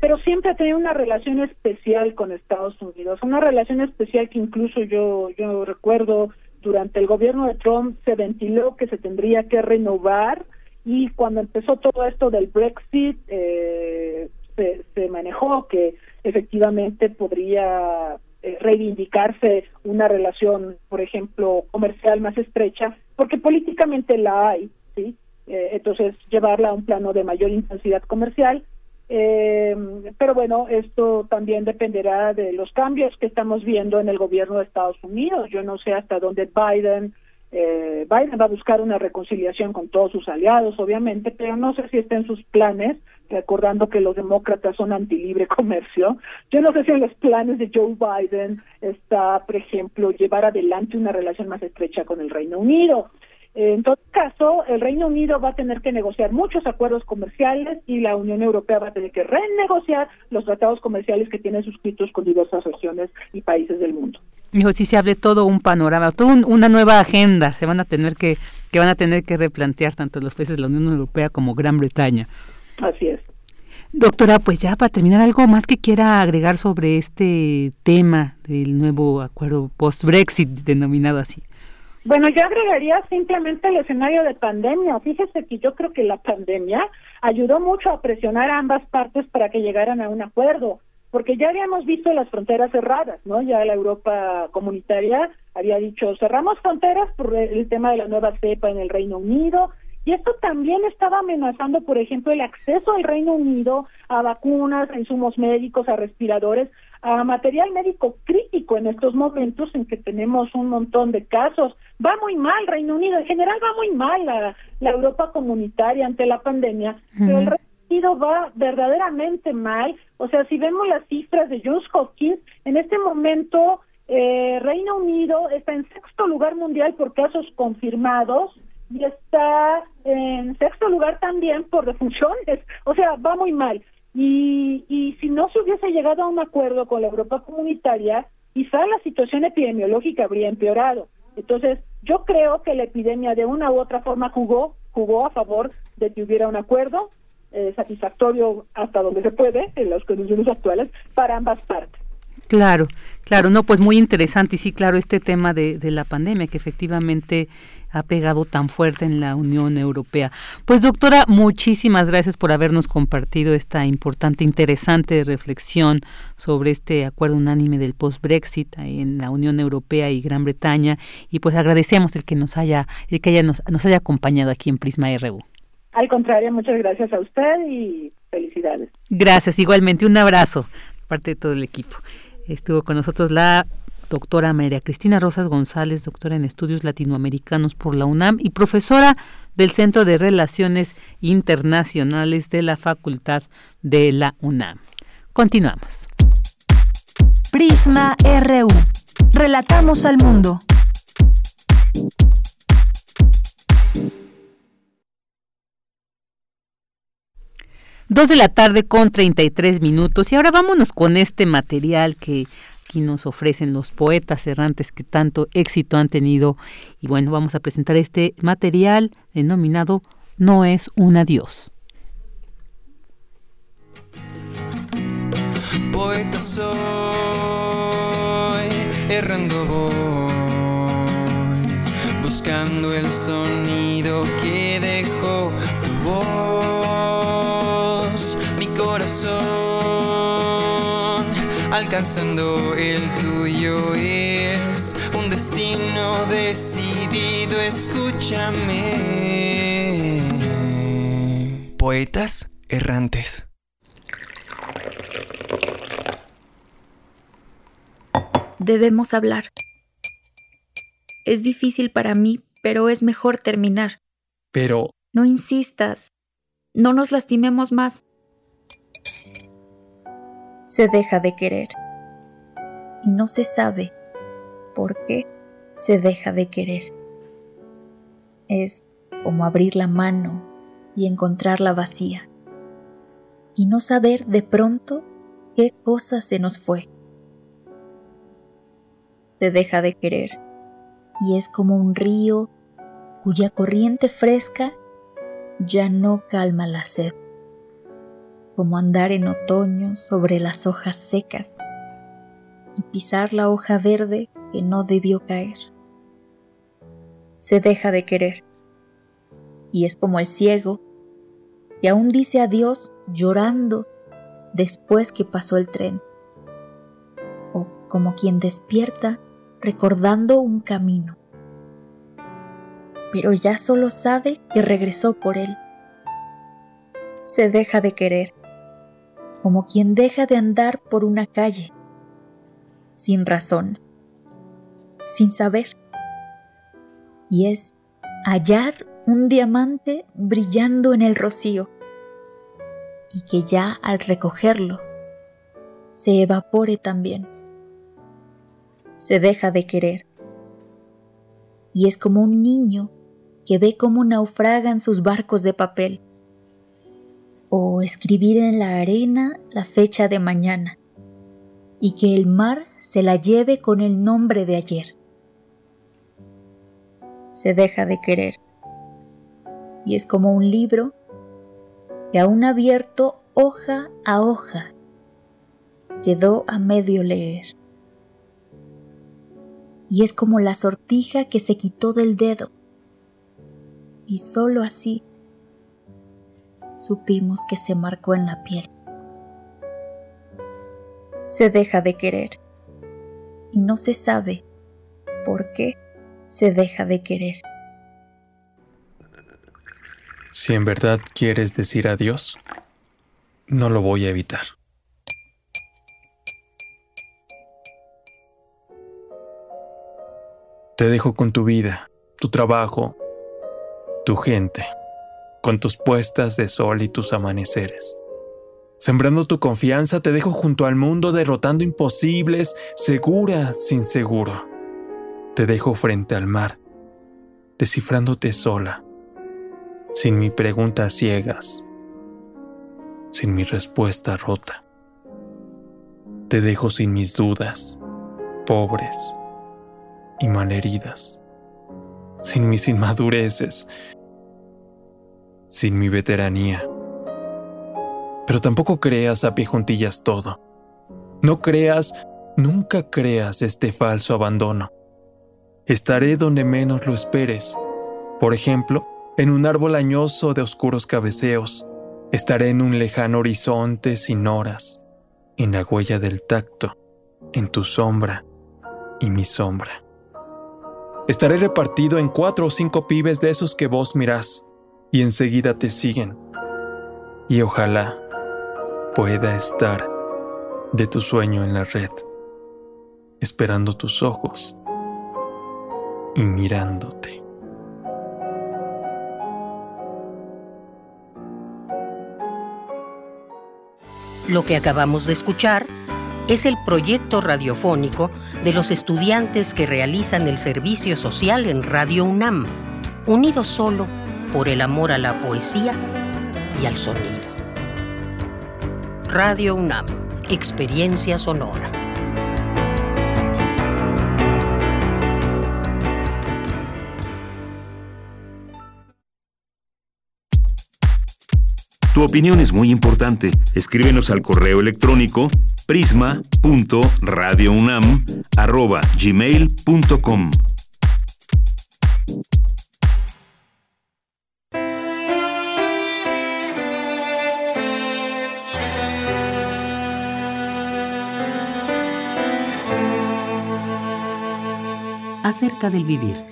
pero siempre ha tenido una relación especial con Estados Unidos, una relación especial que incluso yo, yo recuerdo durante el gobierno de Trump se ventiló que se tendría que renovar y cuando empezó todo esto del Brexit eh, se, se manejó que efectivamente podría eh, reivindicarse una relación, por ejemplo, comercial más estrecha, porque políticamente la hay, ¿sí? Eh, entonces llevarla a un plano de mayor intensidad comercial eh, pero bueno, esto también dependerá de los cambios que estamos viendo en el gobierno de Estados Unidos. Yo no sé hasta dónde Biden, eh, Biden va a buscar una reconciliación con todos sus aliados, obviamente, pero no sé si está en sus planes, recordando que los demócratas son anti-libre comercio. Yo no sé si en los planes de Joe Biden está, por ejemplo, llevar adelante una relación más estrecha con el Reino Unido. En todo caso, el Reino Unido va a tener que negociar muchos acuerdos comerciales y la Unión Europea va a tener que renegociar los tratados comerciales que tiene suscritos con diversas regiones y países del mundo. Dijo, si se abre todo un panorama, toda una nueva agenda, se van a tener que, que van a tener que replantear tanto los países de la Unión Europea como Gran Bretaña. Así es. Doctora, pues ya para terminar, algo más que quiera agregar sobre este tema del nuevo acuerdo post-Brexit, denominado así. Bueno, yo agregaría simplemente el escenario de pandemia. Fíjese que yo creo que la pandemia ayudó mucho a presionar a ambas partes para que llegaran a un acuerdo, porque ya habíamos visto las fronteras cerradas, ¿no? Ya la Europa comunitaria había dicho cerramos fronteras por el tema de la nueva cepa en el Reino Unido, y esto también estaba amenazando, por ejemplo, el acceso al Reino Unido a vacunas, a insumos médicos, a respiradores, a material médico crítico en estos momentos en que tenemos un montón de casos. Va muy mal Reino Unido, en general va muy mal la, la Europa comunitaria ante la pandemia, pero el Reino Unido va verdaderamente mal. O sea, si vemos las cifras de Johns Hopkins, en este momento eh, Reino Unido está en sexto lugar mundial por casos confirmados, y está en sexto lugar también por defunciones, o sea, va muy mal. Y, y si no se hubiese llegado a un acuerdo con la Europa comunitaria, quizá la situación epidemiológica habría empeorado. Entonces, yo creo que la epidemia de una u otra forma jugó, jugó a favor de que hubiera un acuerdo eh, satisfactorio hasta donde se puede, en las condiciones actuales, para ambas partes. Claro, claro, no, pues muy interesante y sí, claro, este tema de, de la pandemia que efectivamente ha pegado tan fuerte en la Unión Europea. Pues doctora, muchísimas gracias por habernos compartido esta importante, interesante reflexión sobre este acuerdo unánime del post-Brexit en la Unión Europea y Gran Bretaña y pues agradecemos el que nos haya, el que haya nos, nos haya acompañado aquí en Prisma RU. Al contrario, muchas gracias a usted y felicidades. Gracias, igualmente un abrazo parte de todo el equipo. Estuvo con nosotros la doctora María Cristina Rosas González, doctora en estudios latinoamericanos por la UNAM y profesora del Centro de Relaciones Internacionales de la Facultad de la UNAM. Continuamos. Prisma RU. Relatamos al mundo. Dos de la tarde con 33 minutos y ahora vámonos con este material que aquí nos ofrecen los poetas errantes que tanto éxito han tenido. Y bueno, vamos a presentar este material denominado No es un adiós. Poeta soy, errando voy, buscando el sonido que dejó tu voz, mi corazón alcanzando el tuyo es un destino decidido, escúchame. Poetas errantes. Debemos hablar. Es difícil para mí, pero es mejor terminar. Pero... No insistas. No nos lastimemos más se deja de querer. Y no se sabe por qué se deja de querer. Es como abrir la mano y encontrarla vacía. Y no saber de pronto qué cosa se nos fue. Se deja de querer. Y es como un río cuya corriente fresca ya no calma la sed como andar en otoño sobre las hojas secas y pisar la hoja verde que no debió caer. Se deja de querer y es como el ciego que aún dice adiós llorando después que pasó el tren, o como quien despierta recordando un camino, pero ya solo sabe que regresó por él. Se deja de querer como quien deja de andar por una calle, sin razón, sin saber. Y es hallar un diamante brillando en el rocío, y que ya al recogerlo se evapore también. Se deja de querer. Y es como un niño que ve cómo naufragan sus barcos de papel o escribir en la arena la fecha de mañana y que el mar se la lleve con el nombre de ayer. Se deja de querer y es como un libro que aún abierto hoja a hoja quedó a medio leer. Y es como la sortija que se quitó del dedo y sólo así supimos que se marcó en la piel. se deja de querer. Y no se sabe por qué se deja de querer. Si en verdad quieres decir adiós, no lo voy a evitar. Te dejo con tu vida, tu trabajo, tu gente, con tus puestas de sol y tus amaneceres. Sembrando tu confianza te dejo junto al mundo derrotando imposibles, segura sin seguro. Te dejo frente al mar, descifrándote sola, sin mi pregunta ciegas, sin mi respuesta rota. Te dejo sin mis dudas, pobres y malheridas, sin mis inmadureces, sin mi veteranía. Pero tampoco creas a pie juntillas todo. No creas, nunca creas este falso abandono. Estaré donde menos lo esperes. Por ejemplo, en un árbol añoso de oscuros cabeceos. Estaré en un lejano horizonte sin horas, en la huella del tacto, en tu sombra y mi sombra. Estaré repartido en cuatro o cinco pibes de esos que vos mirás y enseguida te siguen. Y ojalá pueda estar de tu sueño en la red, esperando tus ojos y mirándote. Lo que acabamos de escuchar es el proyecto radiofónico de los estudiantes que realizan el servicio social en Radio UNAM, unidos solo por el amor a la poesía y al sonido. Radio UNAM, experiencia sonora. Tu opinión es muy importante. Escríbenos al correo electrónico prisma.radiounam@gmail.com. Acerca del vivir.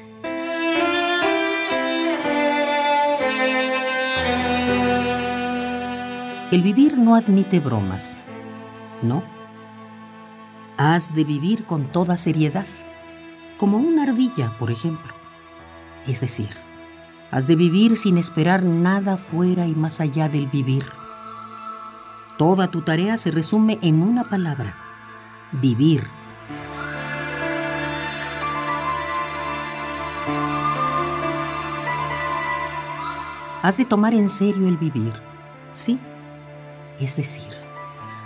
El vivir no admite bromas. No. Has de vivir con toda seriedad, como una ardilla, por ejemplo. Es decir, has de vivir sin esperar nada fuera y más allá del vivir. Toda tu tarea se resume en una palabra, vivir. Has de tomar en serio el vivir, sí es decir,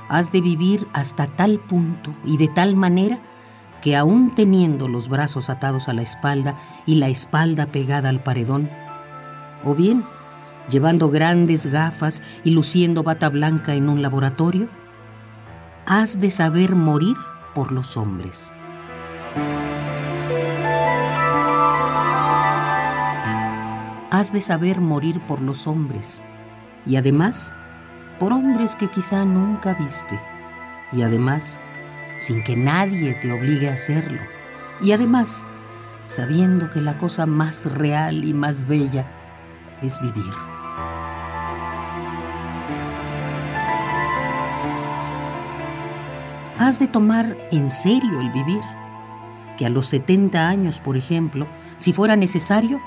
has de vivir hasta tal punto y de tal manera que aún teniendo los brazos atados a la espalda y la espalda pegada al paredón, o bien llevando grandes gafas y luciendo bata blanca en un laboratorio, has de saber morir por los hombres. Has de saber morir por los hombres y además por hombres que quizá nunca viste, y además sin que nadie te obligue a hacerlo, y además sabiendo que la cosa más real y más bella es vivir. Has de tomar en serio el vivir, que a los 70 años, por ejemplo, si fuera necesario,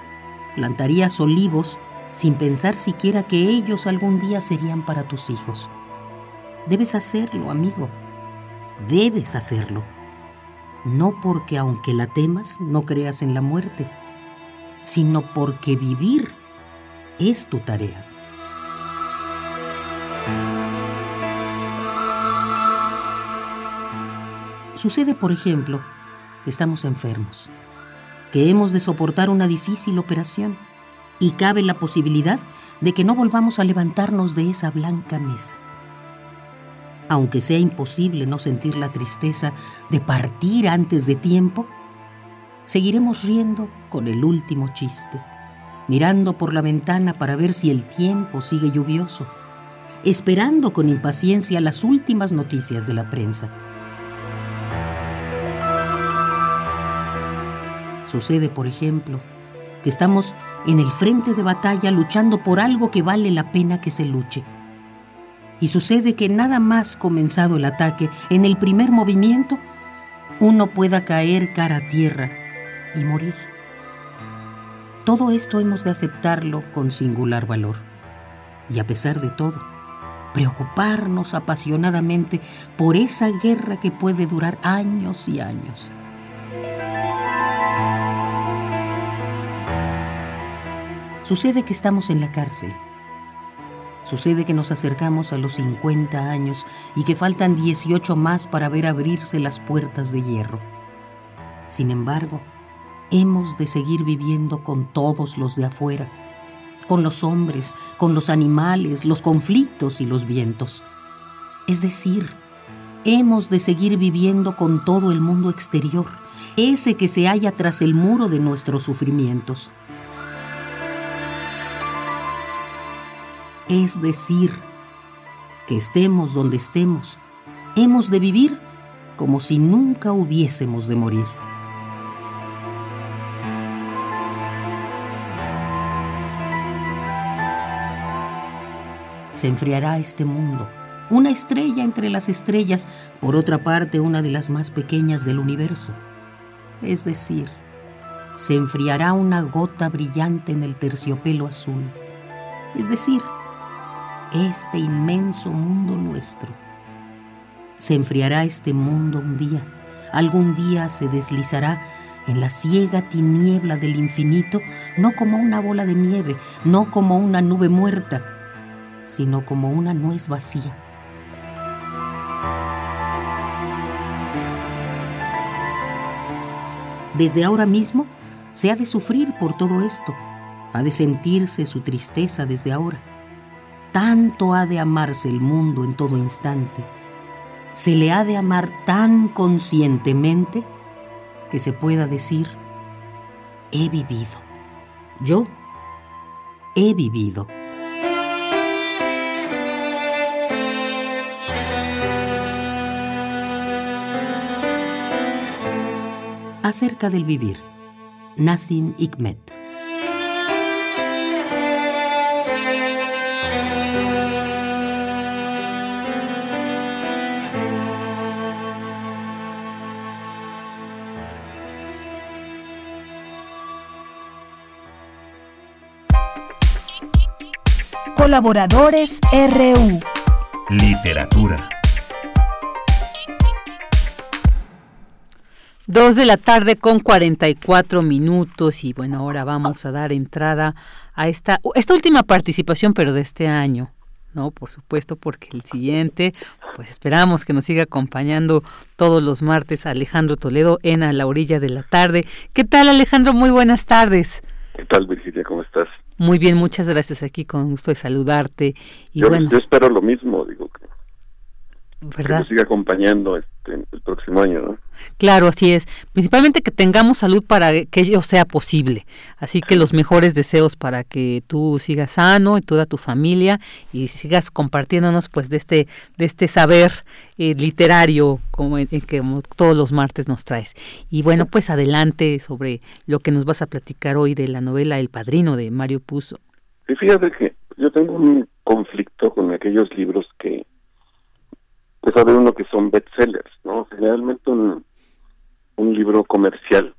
plantarías olivos sin pensar siquiera que ellos algún día serían para tus hijos. Debes hacerlo, amigo. Debes hacerlo. No porque aunque la temas no creas en la muerte, sino porque vivir es tu tarea. Sucede, por ejemplo, que estamos enfermos, que hemos de soportar una difícil operación y cabe la posibilidad de que no volvamos a levantarnos de esa blanca mesa. Aunque sea imposible no sentir la tristeza de partir antes de tiempo, seguiremos riendo con el último chiste, mirando por la ventana para ver si el tiempo sigue lluvioso, esperando con impaciencia las últimas noticias de la prensa. Sucede, por ejemplo, que estamos en el frente de batalla luchando por algo que vale la pena que se luche. Y sucede que nada más comenzado el ataque, en el primer movimiento, uno pueda caer cara a tierra y morir. Todo esto hemos de aceptarlo con singular valor. Y a pesar de todo, preocuparnos apasionadamente por esa guerra que puede durar años y años. Sucede que estamos en la cárcel. Sucede que nos acercamos a los 50 años y que faltan 18 más para ver abrirse las puertas de hierro. Sin embargo, hemos de seguir viviendo con todos los de afuera, con los hombres, con los animales, los conflictos y los vientos. Es decir, hemos de seguir viviendo con todo el mundo exterior, ese que se halla tras el muro de nuestros sufrimientos. Es decir, que estemos donde estemos, hemos de vivir como si nunca hubiésemos de morir. Se enfriará este mundo, una estrella entre las estrellas, por otra parte una de las más pequeñas del universo. Es decir, se enfriará una gota brillante en el terciopelo azul. Es decir, este inmenso mundo nuestro. Se enfriará este mundo un día, algún día se deslizará en la ciega tiniebla del infinito, no como una bola de nieve, no como una nube muerta, sino como una nuez vacía. Desde ahora mismo se ha de sufrir por todo esto, ha de sentirse su tristeza desde ahora tanto ha de amarse el mundo en todo instante, se le ha de amar tan conscientemente que se pueda decir, he vivido, yo he vivido. Acerca del vivir, Nassim Hikmet. Colaboradores RU. Literatura. Dos de la tarde con 44 minutos y bueno, ahora vamos a dar entrada a esta, esta última participación, pero de este año. ¿no? Por supuesto, porque el siguiente, pues esperamos que nos siga acompañando todos los martes Alejandro Toledo en A la orilla de la tarde. ¿Qué tal Alejandro? Muy buenas tardes. ¿Qué tal Virginia? ¿Cómo estás? Muy bien, muchas gracias aquí con gusto de saludarte. Y yo, bueno, yo espero lo mismo, digo que, ¿verdad? que nos siga acompañando este, el próximo año, ¿no? Claro, así es. Principalmente que tengamos salud para que ello sea posible. Así que los mejores deseos para que tú sigas sano y toda tu familia y sigas compartiéndonos pues de este de este saber eh, literario como en, en que todos los martes nos traes. Y bueno, pues adelante sobre lo que nos vas a platicar hoy de la novela El Padrino de Mario Puzo. Y fíjate que yo tengo un conflicto con aquellos libros que pues sabe uno que son bestsellers, ¿no? Generalmente un, un libro comercial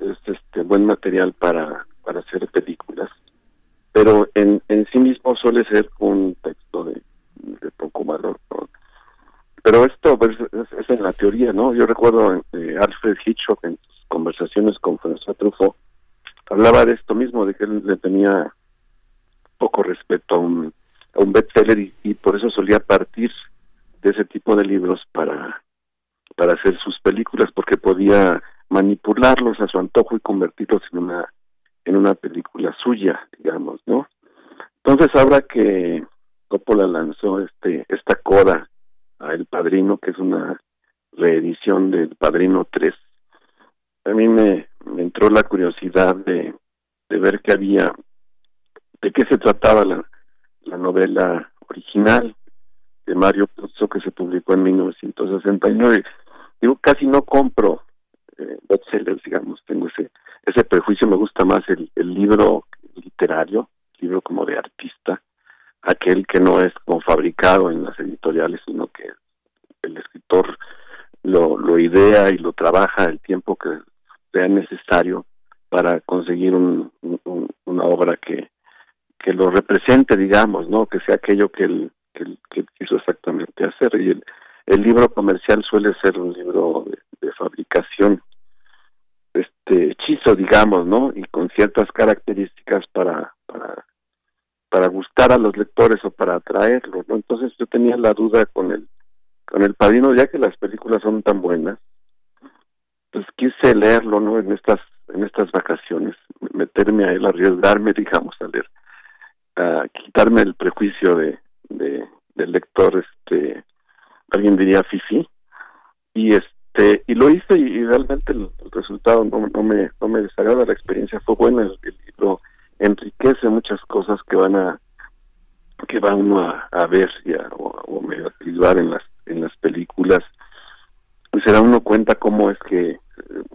es este buen material para, para hacer películas, pero en, en sí mismo suele ser un texto de, de poco valor. ¿no? Pero esto pues, es, en la teoría, ¿no? Yo recuerdo eh, Alfred Hitchcock en sus conversaciones con François Truffaut hablaba de esto mismo, de que él le tenía poco respeto a un, a un bestseller y, y por eso solía partir de ese tipo de libros para para hacer sus películas porque podía manipularlos a su antojo y convertirlos en una en una película suya digamos no entonces ahora que Coppola lanzó este esta coda a El Padrino que es una reedición del Padrino 3 a mí me, me entró la curiosidad de, de ver que había de qué se trataba la, la novela original de Mario Puzo que se publicó en 1969. Yo casi no compro eh, bestsellers, digamos, tengo ese ese prejuicio me gusta más el, el libro literario, libro como de artista, aquel que no es como fabricado en las editoriales, sino que el escritor lo, lo idea y lo trabaja el tiempo que sea necesario para conseguir un, una obra que, que lo represente, digamos, ¿no? Que sea aquello que él, que, quiso exactamente hacer. Y el, el libro comercial suele ser un libro de, fabricación, este hechizo, digamos, ¿no? Y con ciertas características para, para, gustar a los lectores o para atraerlos, ¿no? Entonces yo tenía la duda con el, con el padrino, ya que las películas son tan buenas, pues quise leerlo, ¿no? En estas en estas vacaciones, meterme a él, arriesgarme, digamos, a leer, a quitarme el prejuicio de, de del lector, este, alguien diría fifi, y este, y lo hice y, realmente el, resultado no, me no me desagrada, la experiencia fue buena, el, libro enriquece muchas cosas que van a que va uno a, ver y o, o a en las en las películas pues se da uno cuenta cómo es que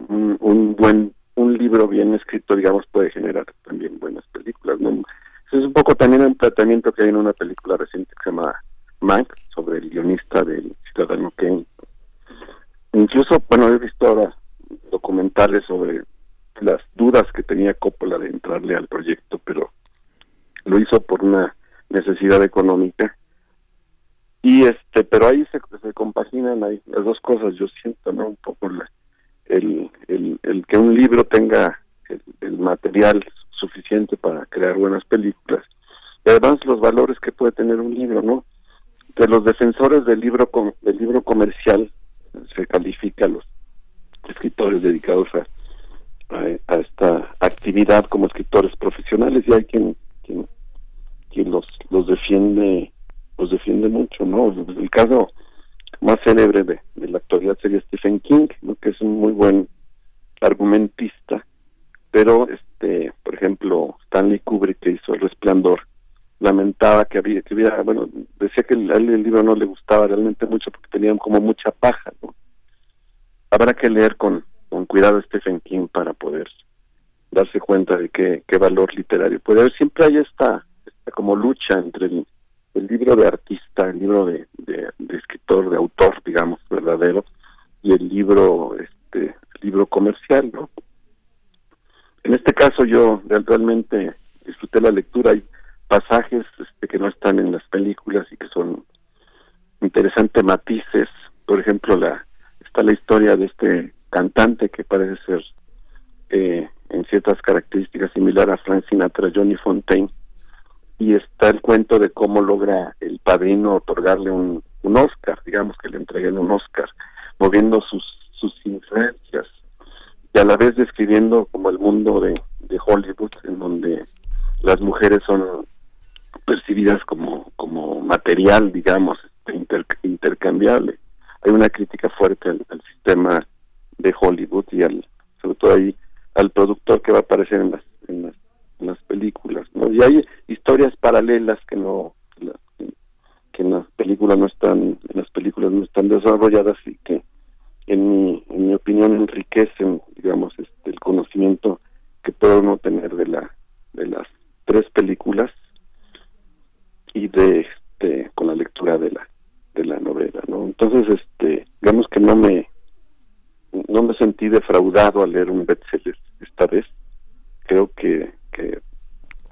un, un buen un libro bien escrito, digamos, puede generar también buenas películas. ¿no? Es un poco también un tratamiento que hay en una película reciente que se llama Mank, sobre el guionista del Ciudadano Kane. Incluso, bueno, he visto ahora documentales sobre las dudas que tenía Coppola de entrarle al proyecto, pero lo hizo por una necesidad económica. Y este, pero ahí se, se compaginan ahí las dos cosas, yo siento, ¿no? Un poco la, el, el, el que un libro tenga el, material suficiente para crear buenas películas y además los valores que puede tener un libro no de los defensores del libro del libro comercial se califica a los escritores dedicados a, a, esta actividad como escritores profesionales y hay quien quien, quien los los defiende los defiende mucho no el caso más célebre de, la actualidad sería Stephen King, que es un muy buen argumentista, pero este, por ejemplo, Stanley Kubrick que hizo El Resplandor, lamentaba que había, que hubiera, bueno, decía que el, el libro no le gustaba realmente mucho porque tenían como mucha paja, ¿no? Habrá que leer con, con cuidado a Stephen King para poder darse cuenta de qué, qué valor literario puede haber. Siempre hay esta, como lucha entre el, el libro de artista, el libro de, de, escritor, de autor, digamos, verdadero, y el libro, este, libro comercial, ¿no? En este caso yo realmente disfruté la lectura, hay pasajes este, que no están en las películas y que son interesantes matices, por ejemplo, la está la historia de este cantante que parece ser eh, en ciertas características similar a Frank Sinatra, Johnny Fontaine, y está el cuento de cómo logra el padrino otorgarle un, un Oscar, digamos que le entreguen un Oscar, moviendo sus, sus influencias y a la vez describiendo como el mundo de, de Hollywood, en donde las mujeres son percibidas como, como material, digamos, este, intercambiable. Hay una crítica fuerte al, sistema de Hollywood y al, sobre todo ahí, al productor que va a aparecer en las, en las las películas, ¿no? Y hay historias paralelas que no que en las películas no están en las películas no están desarrolladas y que en mi en mi opinión enriquecen digamos este el conocimiento que puede uno tener de la de las tres películas y de este con la lectura de la de la novela no entonces este digamos que no me no me sentí defraudado al leer un bestseller esta vez creo que que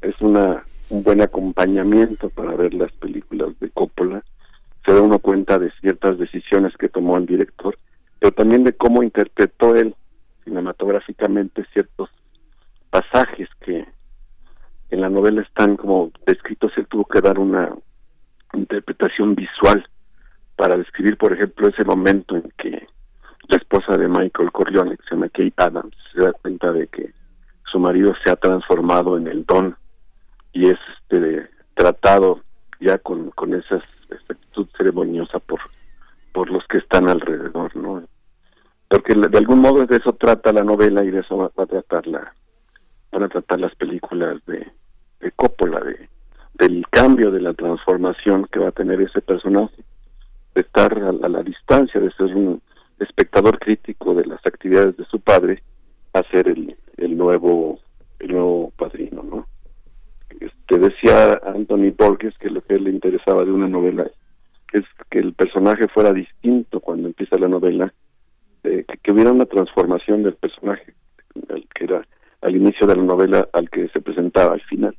es una un buen acompañamiento para ver las películas de Coppola. Se da uno cuenta de ciertas decisiones que tomó el director, pero también de cómo interpretó él cinematográficamente ciertos pasajes que en la novela están como descritos. Él tuvo que dar una interpretación visual para describir, por ejemplo, ese momento en que la esposa de Michael Corleone, que se llama Kate Adams, se da cuenta de que su marido se ha transformado en el don y es este tratado ya con, con esa, actitud ceremoniosa por por los que están alrededor, ¿no? Porque de algún modo de eso trata la novela y de eso va, a tratar la van a tratar las películas de, de Coppola, de del cambio, de la transformación que va a tener ese personaje, de estar a la distancia, de ser un espectador crítico de las actividades de su padre a ser el, el nuevo el nuevo padrino, ¿no? Este, decía Anthony Borges que lo que le interesaba de una novela es que el personaje fuera distinto cuando empieza la novela, que, que, hubiera una transformación del personaje, que era al inicio de la novela al que se presentaba al final.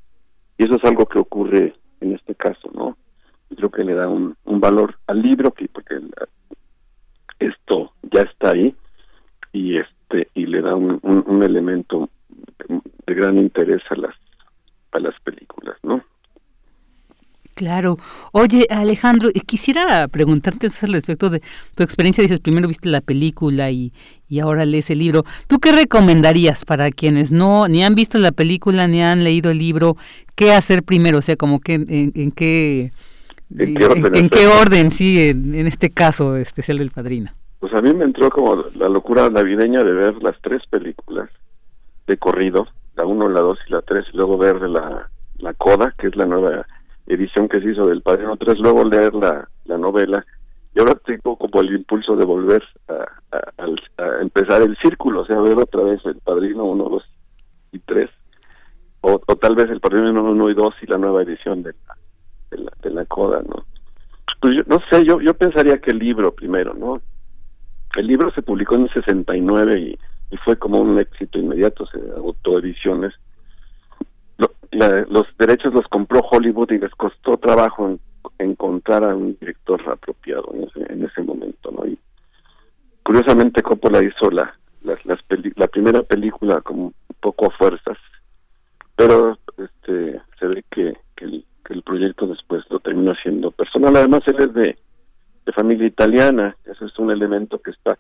Y eso es algo que ocurre en este caso, ¿no? Creo que le da un, un valor al libro, que porque esto ya está ahí y este y le da un, un, elemento de gran interés a las a las películas, ¿no? Claro. Oye, Alejandro, quisiera preguntarte al respecto de tu experiencia. Dices, primero viste la película y, y ahora lees el libro. ¿Tú qué recomendarías para quienes no ni han visto la película ni han leído el libro? ¿Qué hacer primero? O sea, como que en, qué... ¿En qué orden, en, qué orden sí, en, en, este caso especial del Padrino? Pues a mí me entró como la locura navideña de ver las tres películas de corrido, la 1, la 2 y la 3, y luego ver la, la Coda, que es la nueva edición que se hizo del Padrino 3, luego leer la, la novela, y ahora tengo como el impulso de volver a, a, empezar el círculo, o sea, ver otra vez el Padrino 1, 2 y 3, o, o tal vez el Padrino 1 y 2 y la nueva edición de la, de la, Coda, ¿no? Pues yo, no sé, yo, yo pensaría que el libro primero, ¿no? El libro se publicó en el 69 y y fue como un éxito inmediato, se agotó ediciones. los derechos los compró Hollywood y les costó trabajo encontrar a un director apropiado en ese, en ese momento, ¿no? Y curiosamente Coppola hizo la, las, la primera película como un poco a fuerzas, pero este se ve que, que, el, que el proyecto después lo terminó siendo personal. Además él es de, de familia italiana, eso es un elemento que está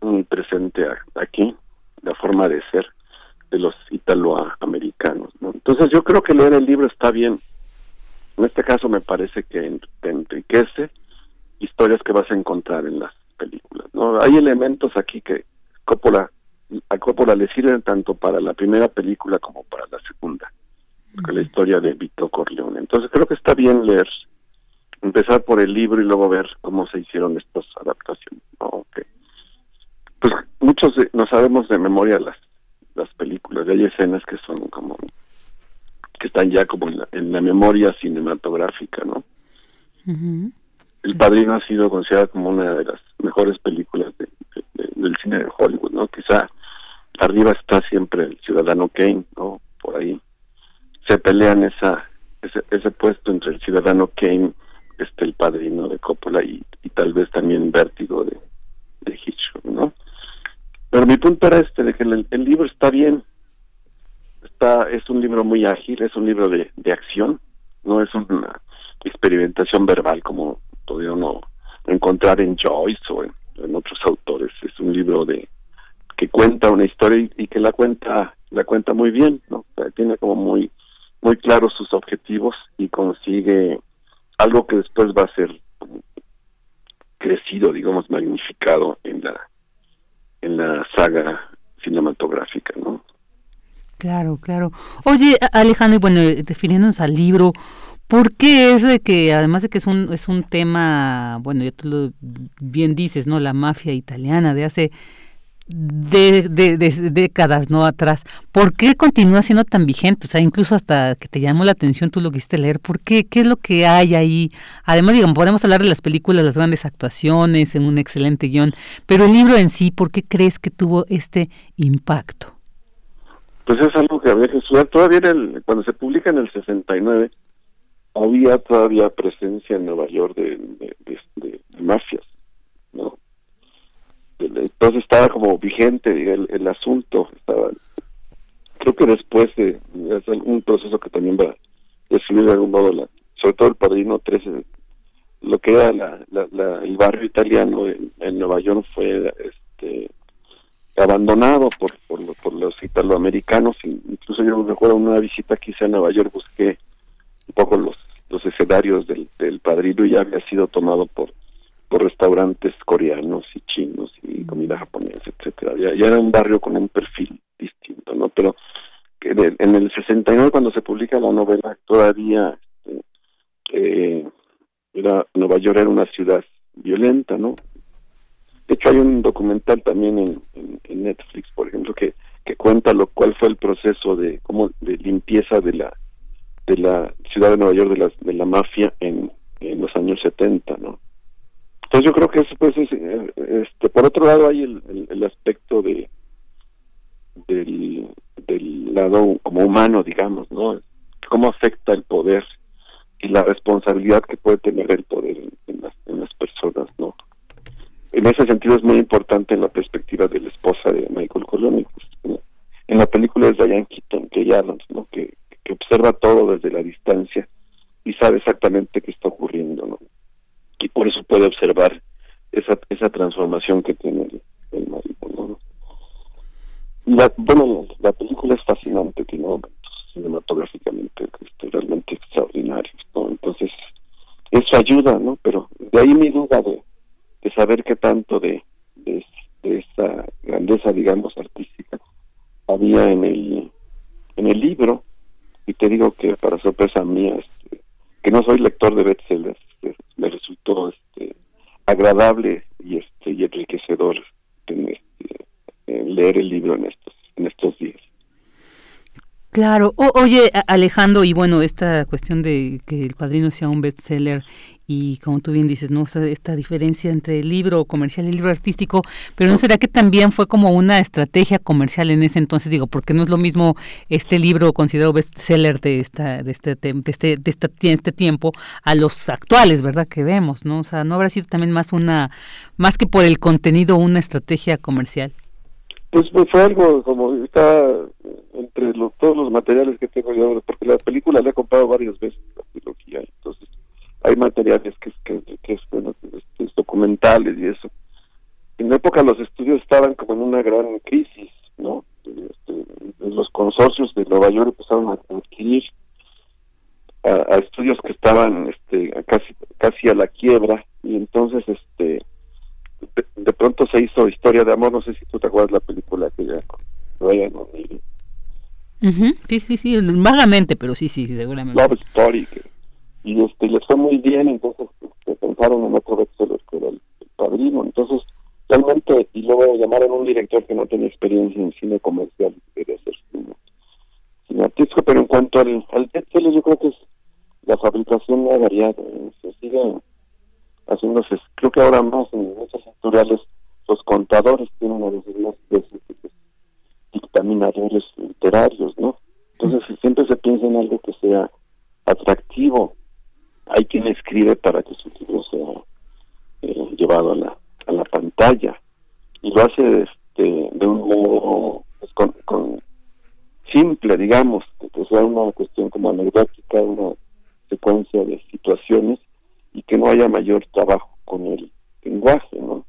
muy presente aquí la forma de ser de los italoamericanos. ¿no? Entonces yo creo que leer el libro está bien. En este caso me parece que te enriquece historias que vas a encontrar en las películas. ¿no? Hay elementos aquí que Coppola, a Coppola le sirven tanto para la primera película como para la segunda, la historia de Vito Corleone. Entonces creo que está bien leer, empezar por el libro y luego ver cómo se hicieron estas adaptaciones. ¿no? pues muchos no sabemos de memoria las las películas y hay escenas que son como que están ya como en la, memoria cinematográfica no el padrino ha sido considerado como una de las mejores películas del cine de Hollywood no quizá arriba está siempre el ciudadano Kane no por ahí se pelean esa ese, ese puesto entre el ciudadano Kane este el padrino de Coppola y, tal vez también Vértigo de, de Hitchcock no pero mi punto era este, de que el, libro está bien, está es un libro muy ágil, es un libro de, de acción, no es una experimentación verbal como podría uno encontrar en Joyce o en, otros autores. Es un libro de que cuenta una historia y, que la cuenta la cuenta muy bien, ¿no? tiene como muy muy claros sus objetivos y consigue algo que después va a ser crecido, digamos, magnificado en la en la saga cinematográfica, ¿no? Claro, claro. Oye, Alejandro, bueno, definiéndonos al libro, ¿por qué es de que, además de que es un, es un tema, bueno, ya tú lo bien dices, ¿no? La mafia italiana de hace de, décadas no atrás, ¿por qué continúa siendo tan vigente? O sea, incluso hasta que te llamó la atención, tú lo quisiste leer, ¿por qué? ¿Qué es lo que hay ahí? Además, digamos, podemos hablar de las películas, las grandes actuaciones, en un excelente guion, pero el libro en sí, ¿por qué crees que tuvo este impacto? Pues es algo que había que. Todavía cuando se publica en el 69, había todavía presencia en Nueva York de, de mafias, ¿no? Entonces estaba como vigente el, asunto estaba creo que después de es un proceso que también va a describir de algún modo la, sobre todo el padrino 13 lo que era la, la, el barrio italiano en, Nueva York fue este abandonado por por, por los italoamericanos. Incluso yo recuerdo una visita que hice a Nueva York busqué un poco los los escenarios del padrino y ya había sido tomado por por restaurantes coreanos y chinos y comida japonesa, etcétera. Ya, era un barrio con un perfil distinto, ¿no? Pero en el 69 cuando se publica la novela todavía este, eh, era Nueva York era una ciudad violenta, ¿no? De hecho hay un documental también en, en, Netflix, por ejemplo, que, que cuenta lo cuál fue el proceso de como de limpieza de la de la ciudad de Nueva York de la, de la mafia en, en los años 70, ¿no? Entonces yo creo que eso pues es, eh, este por otro lado hay el, el, aspecto de del, del lado como humano, digamos, ¿no? Cómo afecta el poder y la responsabilidad que puede tener el poder en, las, en las personas, ¿no? En ese sentido es muy importante en la perspectiva de la esposa de Michael Corleone. Pues, en la película es Diane Keaton, que ya, ¿no? Que, que observa todo desde la distancia y sabe exactamente qué está ocurriendo, ¿no? Y por eso puede observar esa esa transformación que tiene el, marido, ¿no? La, bueno, la película es fascinante, tiene cinematográficamente este, realmente extraordinarios, ¿no? Entonces, eso ayuda, ¿no? Pero de ahí mi duda de, de saber qué tanto de, de, de esa grandeza, digamos, artística había en el, en el libro y te digo que para sorpresa mía, este, que no soy lector de bestsellers, este, me resultó este, agradable y este y enriquecedor este, leer el libro en estos en estos días. Claro. oye, Alejandro, y bueno, esta cuestión de que el padrino sea un bestseller y como tú bien dices, ¿no? esta diferencia entre el libro comercial y el libro artístico, pero ¿no será que también fue como una estrategia comercial en ese entonces? Digo, porque no es lo mismo este libro considerado bestseller de esta de este de este de este, este tiempo a los actuales, ¿verdad? Que vemos, ¿no? O sea, ¿no habrá sido también más una más que por el contenido una estrategia comercial? Pues, pues fue algo como está entre todos los materiales que tengo yo, porque la película la he comprado varias veces, la trilogía, entonces hay materiales que, que, que es, bueno, este, documentales y eso. En la época los estudios estaban como en una gran crisis, ¿no? Este, los consorcios de Nueva York empezaron a adquirir a, estudios que estaban este, casi casi a la quiebra y entonces este de, pronto se hizo Historia de Amor, no sé si tú te acuerdas la película que ya Ryan O'Neill. Sí, sí, sí, vagamente, pero sí, sí, seguramente. Love Story, y este, les fue muy bien, entonces este, pensaron en otro bestseller que era el, Padrino, entonces realmente, y luego llamaron a un director que no tenía experiencia en cine comercial, quería hacer cine, cine artístico, pero en cuanto al, al yo creo que es, la fabricación no ha variado, ¿eh? se sigue haciéndose, creo que ahora más en muchos sectoriales los contadores tienen a veces más dictaminadores literarios, ¿no? Entonces si siempre se piensa en algo que sea atractivo. Hay quien escribe para que su libro sea eh, llevado a la, a la pantalla y lo hace este, de un modo pues, con, simple, digamos, que sea una cuestión como anecdótica, una secuencia de situaciones y que no haya mayor trabajo con el lenguaje, ¿no?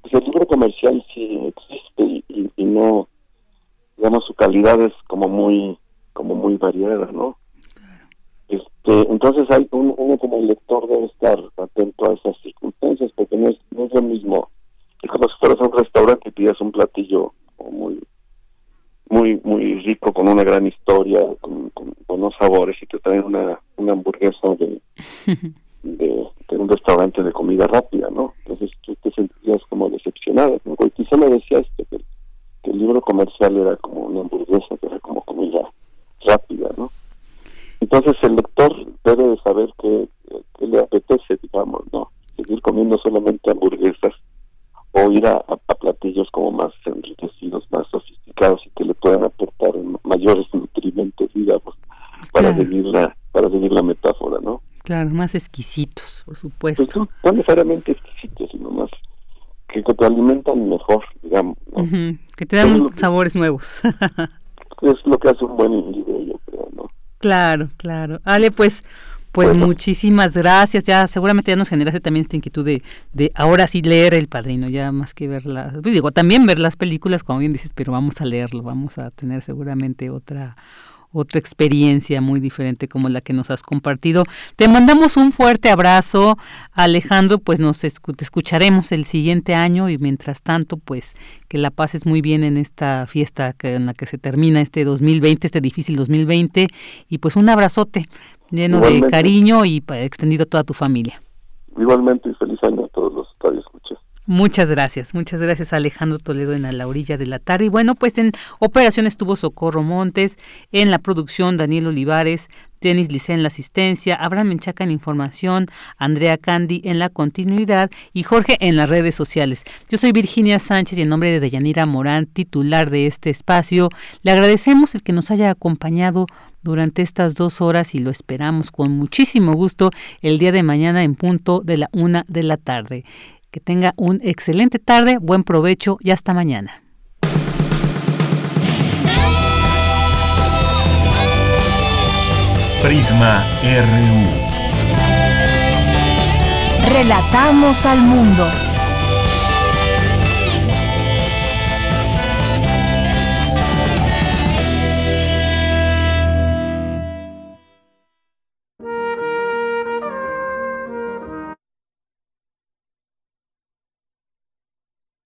Pues el libro comercial sí existe y, no, digamos, su calidad es como muy, como muy variada, ¿no? Este, entonces hay uno como lector debe estar atento a esas circunstancias porque no es, no es lo mismo. Es como si fueras a un restaurante y pidas un platillo muy muy muy rico con una gran historia con, con buenos sabores y te traen una, una hamburguesa de de, un restaurante de comida rápida, ¿no? Entonces tú te sentías como decepcionado, ¿no? Y quizá me decías que, que, el libro comercial era como una hamburguesa, que era como comida rápida, ¿no? Entonces el lector debe saber que, le apetece, digamos, ¿no? Seguir comiendo solamente hamburguesas o ir a, platillos como más enriquecidos, más sofisticados y que le puedan aportar mayores nutrientes, digamos, para seguir la para seguir la metáfora, ¿no? Claro, más exquisitos, por supuesto. Pues no, necesariamente exquisitos, sino más que, te alimentan mejor, digamos. que te dan sabores nuevos. es lo que hace un buen libro, yo creo, ¿no? Claro, claro. Ale, pues... Pues muchísimas gracias. Ya seguramente ya nos generaste también esta inquietud de, de ahora sí leer El Padrino, ya más que ver las... Pues digo, también ver las películas, como bien dices, pero vamos a leerlo, vamos a tener seguramente otra otra experiencia muy diferente como la que nos has compartido. Te mandamos un fuerte abrazo, Alejandro, pues nos te escucharemos el siguiente año y mientras tanto, pues que la pases muy bien en esta fiesta que, en la que se termina este 2020, este difícil 2020 y pues un abrazote lleno de cariño y extendido a toda tu familia. Igualmente y feliz año a todos los escuchas. Muchas gracias, muchas gracias Alejandro Toledo en A la orilla de la tarde. Y bueno, pues en operación estuvo Socorro Montes, en la producción Daniel Olivares, Denis Licea en la asistencia, Abraham Menchaca en información, Andrea Candy en la continuidad y Jorge en las redes sociales. Yo soy Virginia Sánchez y en nombre de Deyanira Morán, titular de este espacio, le agradecemos el que nos haya acompañado durante estas dos horas y lo esperamos con muchísimo gusto el día de mañana en punto de la una de la tarde. Que tenga un excelente tarde, buen provecho y hasta mañana. Prisma RU. Relatamos al mundo.